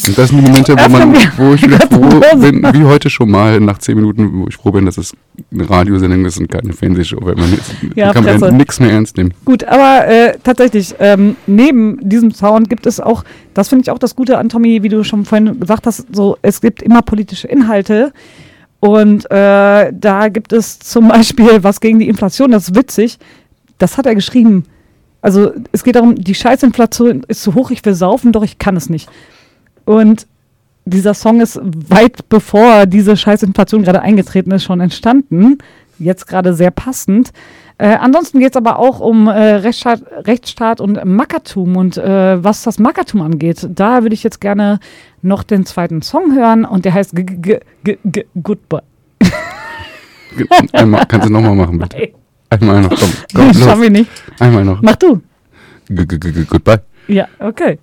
S1: Und das sind die Momente, wo, man, wo ich wieder froh bin, wie heute schon mal, nach zehn Minuten, wo ich froh bin, dass es eine Radiosendung ist und keine Fernsehshow, weil man jetzt
S2: Ja,
S1: kann man
S2: Fresse.
S1: nichts mehr ernst nehmen.
S2: Gut, aber äh, tatsächlich, ähm, neben diesem Sound gibt es auch, das finde ich auch das Gute an Tommy, wie du schon vorhin gesagt hast, so, es gibt immer politische Inhalte. Und äh, da gibt es zum Beispiel was gegen die Inflation, das ist witzig. Das hat er geschrieben. Also es geht darum, die Scheißinflation ist zu hoch, ich will saufen, doch ich kann es nicht. Und dieser Song ist weit bevor diese Scheißinflation gerade eingetreten ist, schon entstanden. Jetzt gerade sehr passend. Äh, ansonsten geht es aber auch um äh, Rechtsstaat, Rechtsstaat und Mackertum. Und äh, was das Mackertum angeht, da würde ich jetzt gerne noch den zweiten Song hören. Und der heißt G -G -G -G Goodbye.
S1: Einmal, kannst du nochmal machen, bitte. Einmal noch, komm. komm
S2: Das schaffe
S1: los.
S2: ich nicht.
S1: Einmal noch.
S2: Mach du.
S1: -g -g -g Goodbye.
S2: Ja, okay.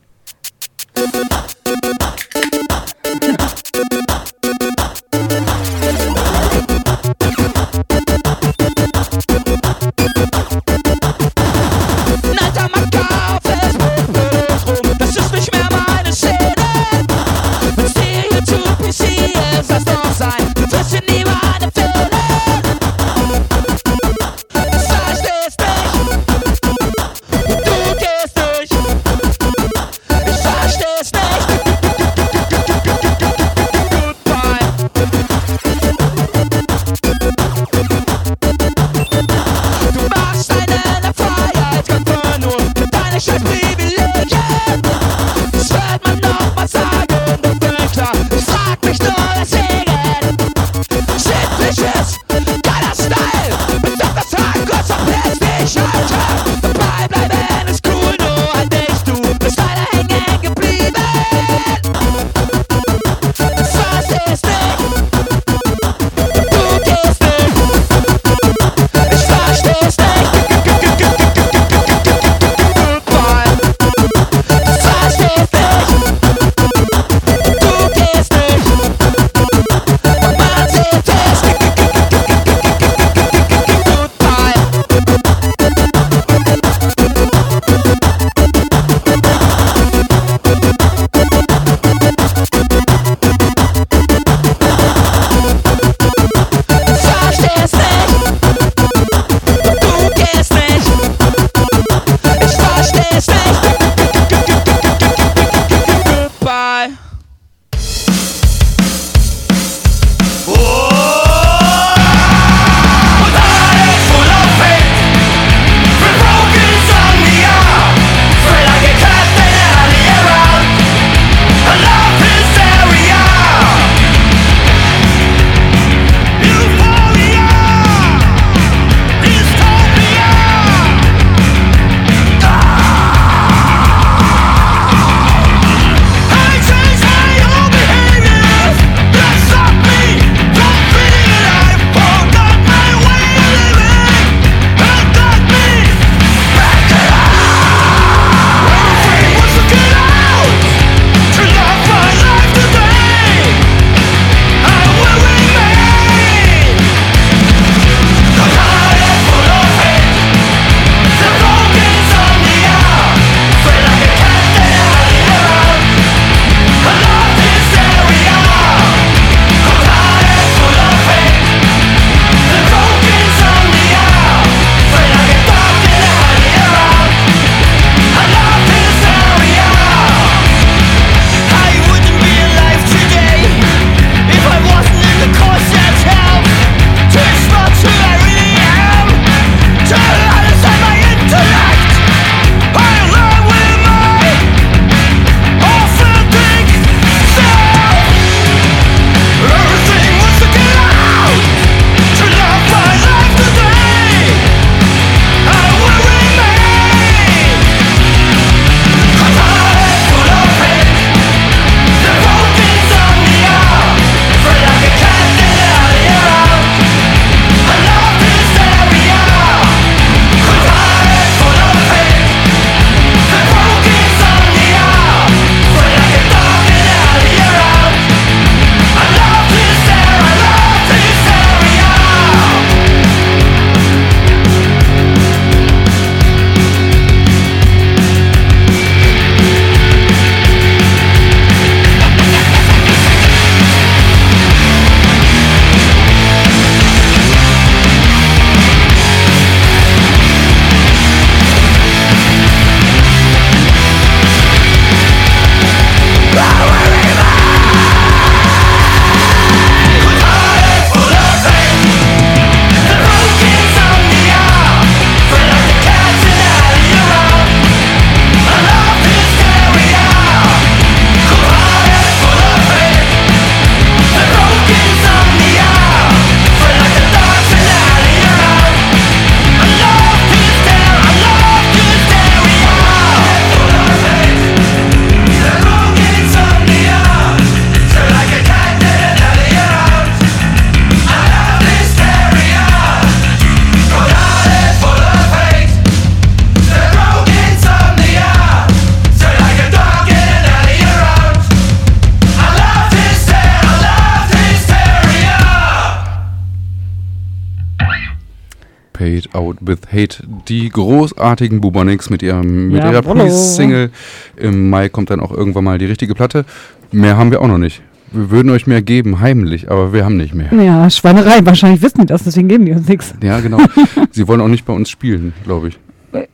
S1: With Hate. Die großartigen Bubonics mit, ihrem, mit ihrer
S2: Jawollo.
S1: Pre-Single. Im Mai kommt dann auch irgendwann mal die richtige Platte. Mehr haben wir auch noch nicht. Wir würden euch mehr geben, heimlich, aber wir haben nicht mehr.
S2: Ja, Schweinerei. Wahrscheinlich wissen die das, deswegen geben die uns nichts.
S1: Ja, genau. Sie wollen auch nicht bei uns spielen, glaube ich.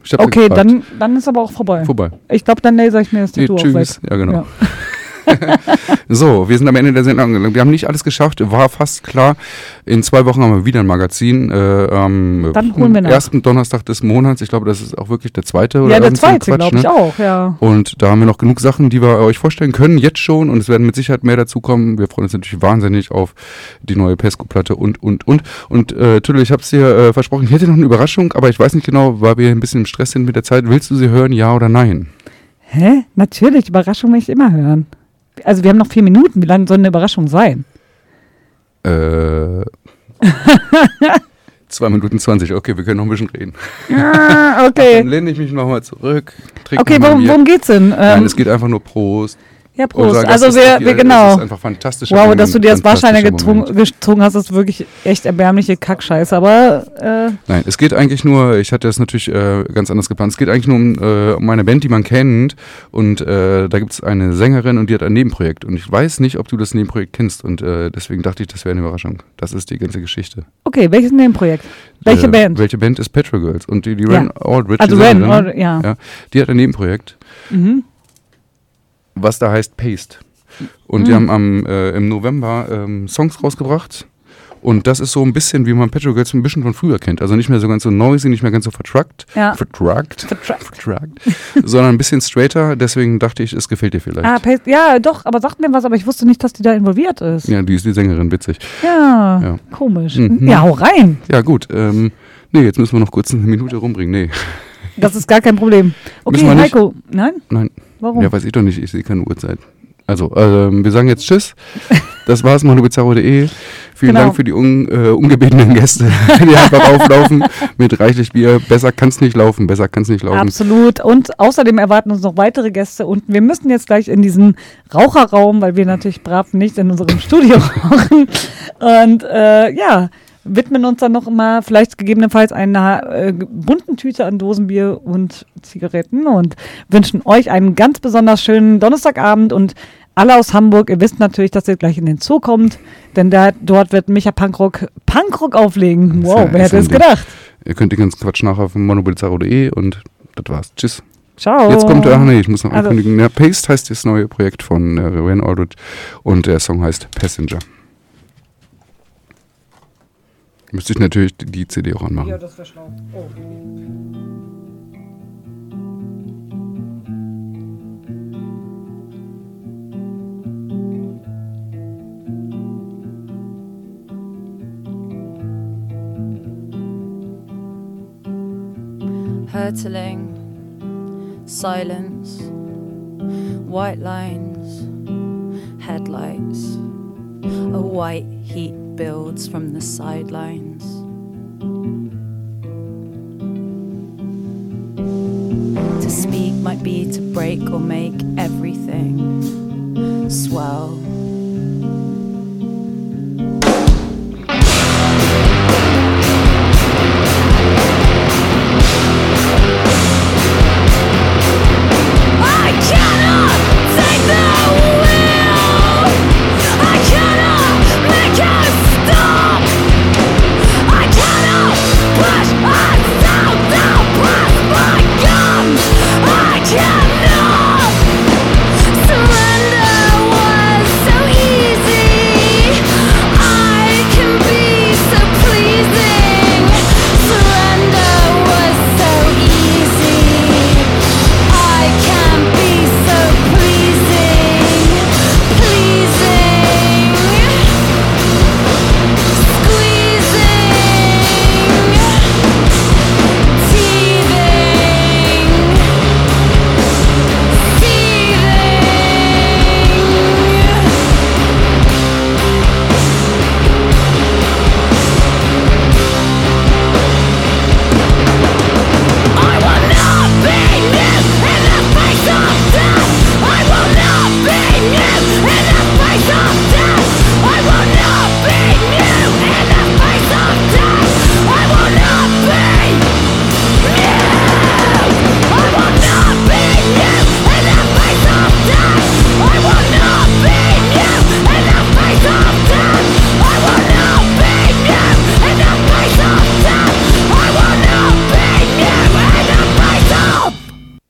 S1: Ich ja
S2: Okay, dann, dann ist aber auch vorbei.
S1: Vorbei.
S2: Ich glaube, dann laser ich mir das
S1: Nee,
S2: Tattoo auch
S1: tschüss.
S2: weg.
S1: Ja, genau.
S2: Ja.
S1: So, wir sind am Ende der Sendung angelangt. Wir haben nicht alles geschafft, war fast klar. In zwei Wochen haben wir wieder ein Magazin. Äh, am
S2: Dann holen wir nach.
S1: ersten Donnerstag des Monats. Ich glaube, das ist auch wirklich der zweite. Oder
S2: Ja, der zweite, glaube ich
S1: ne?
S2: auch, ja.
S1: Und da haben wir noch genug Sachen, die wir euch vorstellen können, jetzt schon. Und es werden mit Sicherheit mehr dazu kommen. Wir freuen uns natürlich wahnsinnig auf die neue Pesco-Platte und, und, und. Und äh, Tüdel, ich habe es dir äh, versprochen, ich hätte noch eine Überraschung, aber ich weiß nicht genau, weil wir ein bisschen im Stress sind mit der Zeit. Willst du sie hören, ja oder nein?
S2: Hä? Natürlich, Überraschung will ich immer hören. Also wir haben noch vier Minuten. Wie lange soll eine Überraschung sein?
S1: Äh. Zwei Minuten zwanzig, okay, wir können noch ein bisschen reden.
S2: Ah,
S1: Dann
S2: okay.
S1: lehne ich mich nochmal zurück.
S2: Okay, worum, worum geht's denn?
S1: Nein,
S2: Ähm,
S1: es geht einfach nur Prost.
S2: Ja, Prost.
S1: Gast
S2: Also wir, wir genau.
S1: ist einfach fantastisch.
S2: Wow, dass du dir das Warsteiner
S1: Moment.
S2: getrunken hast, ist wirklich echt erbärmliche Kackscheiße. Aber äh,
S1: Nein, es geht eigentlich nur, ich hatte das natürlich äh, ganz anders geplant, es geht eigentlich nur um, äh, um eine Band, die man kennt und äh, da gibt es eine Sängerin und die hat ein Nebenprojekt und ich weiß nicht, ob du das Nebenprojekt kennst und äh, deswegen dachte ich, das wäre eine Überraschung. Das ist die ganze Geschichte.
S2: okay, welches Nebenprojekt? Welche
S1: äh,
S2: Band?
S1: Welche Band ist Petrol Girls und die, die
S2: Ja.
S1: Ren Aldridge.
S2: Also
S1: die
S2: Ren,
S1: Sängerin,
S2: Ald- ja.
S1: ja, die hat ein Nebenprojekt,
S2: Mhm.
S1: Was da heißt Paste. Und die haben am, äh, im November ähm, Songs rausgebracht. Und das ist so ein bisschen, wie man Petrol Girls ein bisschen von früher kennt. Also nicht mehr so ganz so noisy, nicht mehr ganz so vertruckt.
S2: Ja.
S1: Vertruckt.
S2: Vertruckt.
S1: Vertruckt. sondern ein bisschen straighter. Deswegen dachte ich, es gefällt dir vielleicht.
S2: Ah, Pace, ja, doch, aber sagt mir was, aber ich wusste nicht, dass die da involviert ist.
S1: ja, die ist die Sängerin, witzig.
S2: Ja,
S1: Ja.
S2: komisch.
S1: Mhm.
S2: Ja, hau rein.
S1: Ja, gut. Ähm, nee, jetzt müssen wir noch kurz eine Minute rumbringen. Nee,
S2: Das ist gar kein Problem. Okay? Heiko. Nein?
S1: nein.
S2: Warum?
S1: Ja, weiß ich doch nicht. Ich sehe keine Uhrzeit. Also, ähm, wir sagen jetzt Tschüss. Das war's, manubizarro.de. Vielen
S2: Genau.
S1: Dank für die un, äh, ungebetenen Gäste, die einfach auflaufen mit reichlich Bier. Besser kann's nicht laufen, besser kann's nicht laufen.
S2: Absolut. Und außerdem erwarten uns noch weitere Gäste. Und wir müssen jetzt gleich in diesen Raucherraum, weil wir natürlich brav nicht in unserem Studio rauchen. Und äh, ja, widmen uns dann noch mal vielleicht gegebenenfalls einer äh, bunten Tüte an Dosenbier und Zigaretten und wünschen euch einen ganz besonders schönen Donnerstagabend und alle aus Hamburg, ihr wisst natürlich, dass ihr gleich in den Zoo kommt, denn da, dort wird Micha Punkrock Punkrock auflegen. Wow,
S1: ja-
S2: wer hätte es gedacht?
S1: Ihr könnt den ganzen Quatsch nachher auf manubizarro.de und das war's. Tschüss.
S2: Ciao.
S1: Jetzt kommt, ach nee, ich muss noch
S2: Also-
S1: ankündigen. Ja, Paste heißt das neue Projekt von äh, Ren Aldridge und der Song heißt Passenger. Müsste ich natürlich die- CD auch anmachen.
S2: das wäre schlau.
S6: hurtling, silence, white lines, headlights. A white heat builds from the sidelines. To speak might be to break or make everything swell.